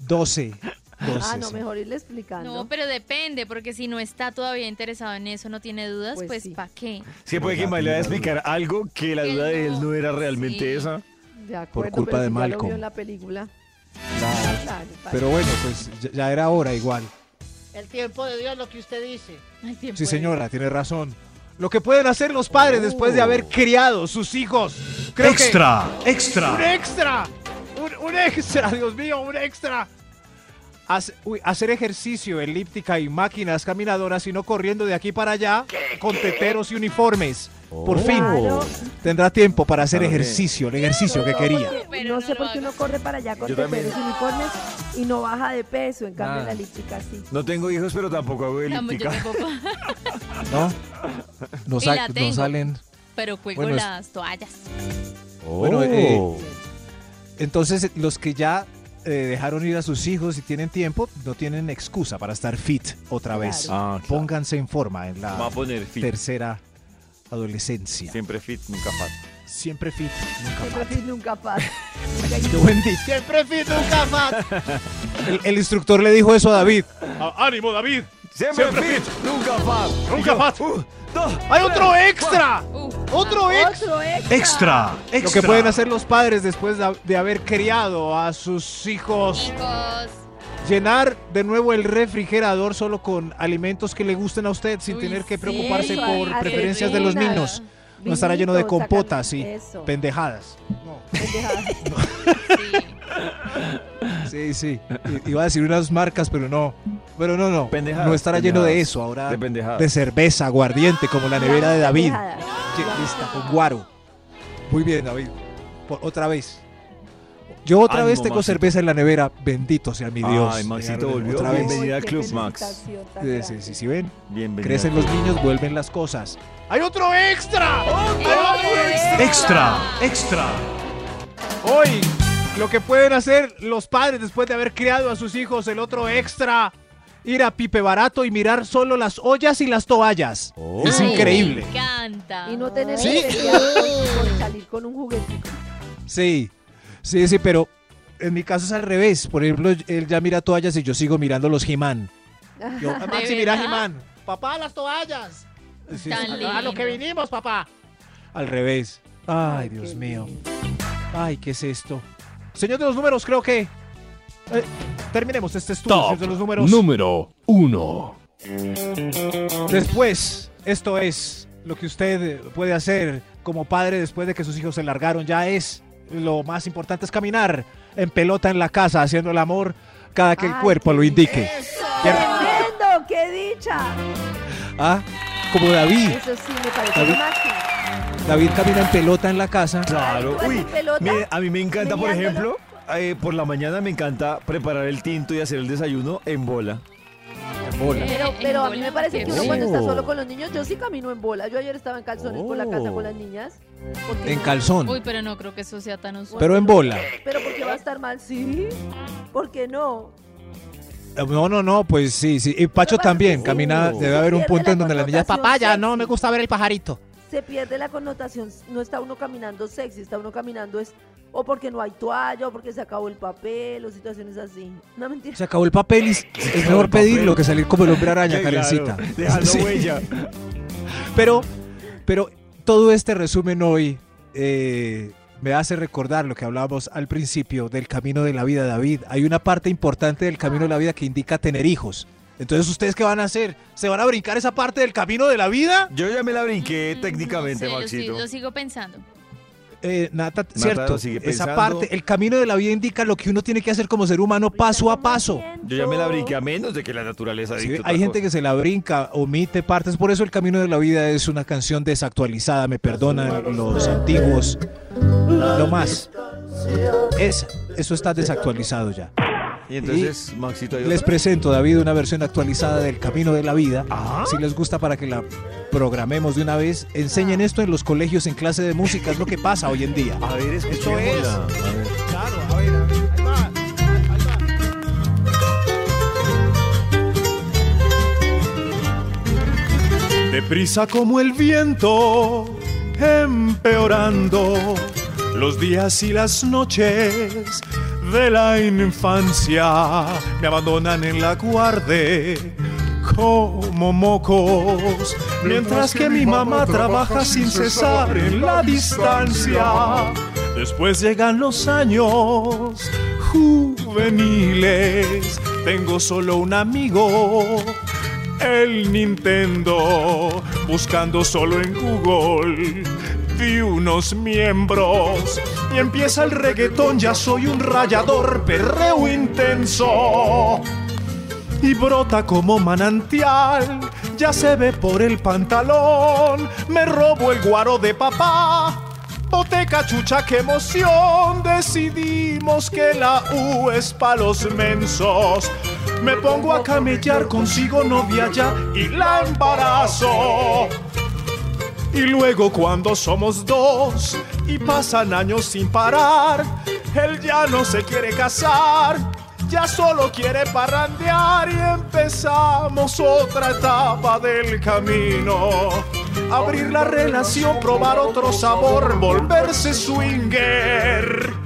12. 12 Ah, no, sí. mejor irle explicando. No, pero depende, porque si no está todavía interesado en eso, no tiene dudas, Pues pues, sí. ¿para qué? Sí, puede que le vaya a explicar algo que la duda de él no, era realmente sí. esa. De acuerdo, culpa pero de si ya lo Malcolm. vio en la película. Claro. Claro, Pero bueno, pues ya, ya era hora igual. El tiempo de Dios, lo que usted dice. Sí, señora, tiene razón. Lo que pueden hacer los padres después de haber criado sus hijos. Creo que- Extra, ¡Un extra. Un, un extra, Dios mío, un extra. Hace- uy, hacer ejercicio, elíptica y máquinas caminadoras y no corriendo de aquí para allá con teteros y uniformes. Por fin Claro. tendrá tiempo para hacer Claro ejercicio, el ejercicio que quería. Pero no no sé por qué uno corre para allá con teteros uniformes y no baja de peso. En cambio, en la elíptica sí. No tengo hijos, pero tampoco hago elíptica. ¿No? No, Y no salen. Pero cuelgo Bueno, las toallas. Bueno, eh, entonces los que ya eh, dejaron ir a sus hijos y tienen tiempo, no tienen excusa para estar fit otra vez. Claro. Ah, claro. Pónganse en forma en la Va a poner fit. tercera adolescencia. Siempre fit, nunca fat. Siempre fit, nunca Siempre fat. fit, nunca fat. Qué buen dicho. Siempre fit, nunca fat. El, el instructor le dijo eso a David. Ah, ánimo, David. Siempre, fit, nunca fat. Nunca fat. uh, ¡Hay otro extra! Uh, ¡Otro extra! Otro extra. Extra, Lo que pueden hacer los padres después de, de haber criado a sus hijos. hijos. Llenar de nuevo el refrigerador solo con alimentos que le gusten a usted sin Uy, tener que sí. preocuparse Eso, por preferencias de los niños. No estará lleno de compotas y Eso. pendejadas. pendejadas. Sí. Sí, sí. Iba a decir unas marcas, pero no. Pero no, no. Pendejadas, no estará lleno de eso. Ahora de pendejadas. de cerveza, aguardiente, como la nevera de David. Lista, con guaro. Muy bien, David. Por- otra vez. Yo otra Ánimo, vez tengo Maxito. cerveza en la nevera. Bendito sea mi Dios. Ay, Maxito volvió. Otra vez. Bienvenida al club, Max. Sí, sí, sí, sí, ven. Bienvenido. Crecen los niños, vuelven las cosas. ¡Hay otro extra! Extra, extra. Hoy, lo que pueden hacer los padres después de haber criado a sus hijos, el otro extra, ir a Pipe Barato y mirar solo las ollas y las toallas. Es Ay, increíble. Me encanta. Y no tener Sí. por salir con un juguetico. Sí, sí, sí, pero en mi caso es al revés. Por ejemplo, él ya mira toallas y yo sigo mirando los He-Man. Yo, ¿De Maxi, mira? Jimán. Papá, las toallas. sí, Tan sí, A lo que vinimos, papá. al revés. Ay, Dios mío. Ay, ¿qué es esto? Señor de los números, creo que... eh, terminemos este estudio, Top señor de los números. número uno. Después, esto es lo que usted puede hacer como padre después de que sus hijos se largaron. Ya es lo más importante es caminar en pelota en la casa haciendo el amor cada que el cuerpo lo indique. ¡Tremendo! ¡Qué dicha! Ah, como David. Eso sí me parece David. David camina en pelota en la casa. Claro. Ay, ¿tú Uy, mire, a mí me encanta, por ejemplo, eh, por la mañana me encanta preparar el tinto y hacer el desayuno en bola. Bola. Pero, a mí me parece que uno cuando está solo con los niños, yo sí camino en bola. Yo ayer estaba en calzones por la casa con las niñas. porque En calzón. Uy, pero no creo que eso sea tan usual. Pero en bola. Pero porque va a estar mal, sí. ¿Por qué no? No, no, no, pues sí, sí. Y Pacho también camina. Debe haber un punto en donde las niñas. connotación Papá, ya no me gusta ver el pajarito. Se pierde la connotación. No está uno caminando sexy, está uno caminando es o porque no hay toalla, o porque se acabó el papel, o situaciones así. No mentira. Se acabó el papel y es mejor pedirlo que salir como el hombre araña, claro, Karencita. dejando Sí. huella. Pero, pero todo este resumen hoy eh, me hace recordar lo que hablábamos al principio del camino de la vida, David. Hay una parte importante del camino de la vida que indica tener hijos. Entonces, ¿ustedes qué van a hacer? ¿Se van a brincar esa parte del camino de la vida? Yo ya me la brinqué Mm, técnicamente, no sé, lo Maxito. sigo- Lo, sigo pensando. eh, Nata, Nata cierto, esa parte, el camino de la vida indica lo que uno tiene que hacer como ser humano paso a paso. Yo ya me la brinqué a menos de que la naturaleza Sí, hay gente cosa. que se la brinca, omite partes, por eso el camino de la vida es una canción desactualizada, me perdonan los antiguos. No más. Es, eso está desactualizado ya. Y entonces, Maxito, hay Les otra? presento, David, una versión actualizada del Camino de la Vida. Si les gusta para que la programemos de una vez, enseñen esto en los colegios en clase de música, es lo que pasa hoy en día. A ver, Esto es. escuchémosla. A ver. Claro, a ver, a ver. Ahí va. Deprisa como el viento, empeorando los días y las noches de la infancia. Me abandonan en la guarde como mocos, mientras que mi mamá trabaja sin cesar en la distancia. Después llegan los años juveniles, tengo solo un amigo el Nintendo, buscando solo en Google. Vi unos miembros y empieza el reggaetón, ya soy un rayador, perreo intenso. Y brota como manantial, ya se ve por el pantalón, me robo el guaro de papá. Boteca chucha, qué emoción, decidimos que la U es pa' los mensos. Me pongo a camellar, consigo novia ya y la embarazo. Y luego cuando somos dos y pasan años sin parar, él ya no se quiere casar, ya solo quiere parrandear y empezamos otra etapa del camino. Abrir la relación, probar otro sabor, volverse swinger.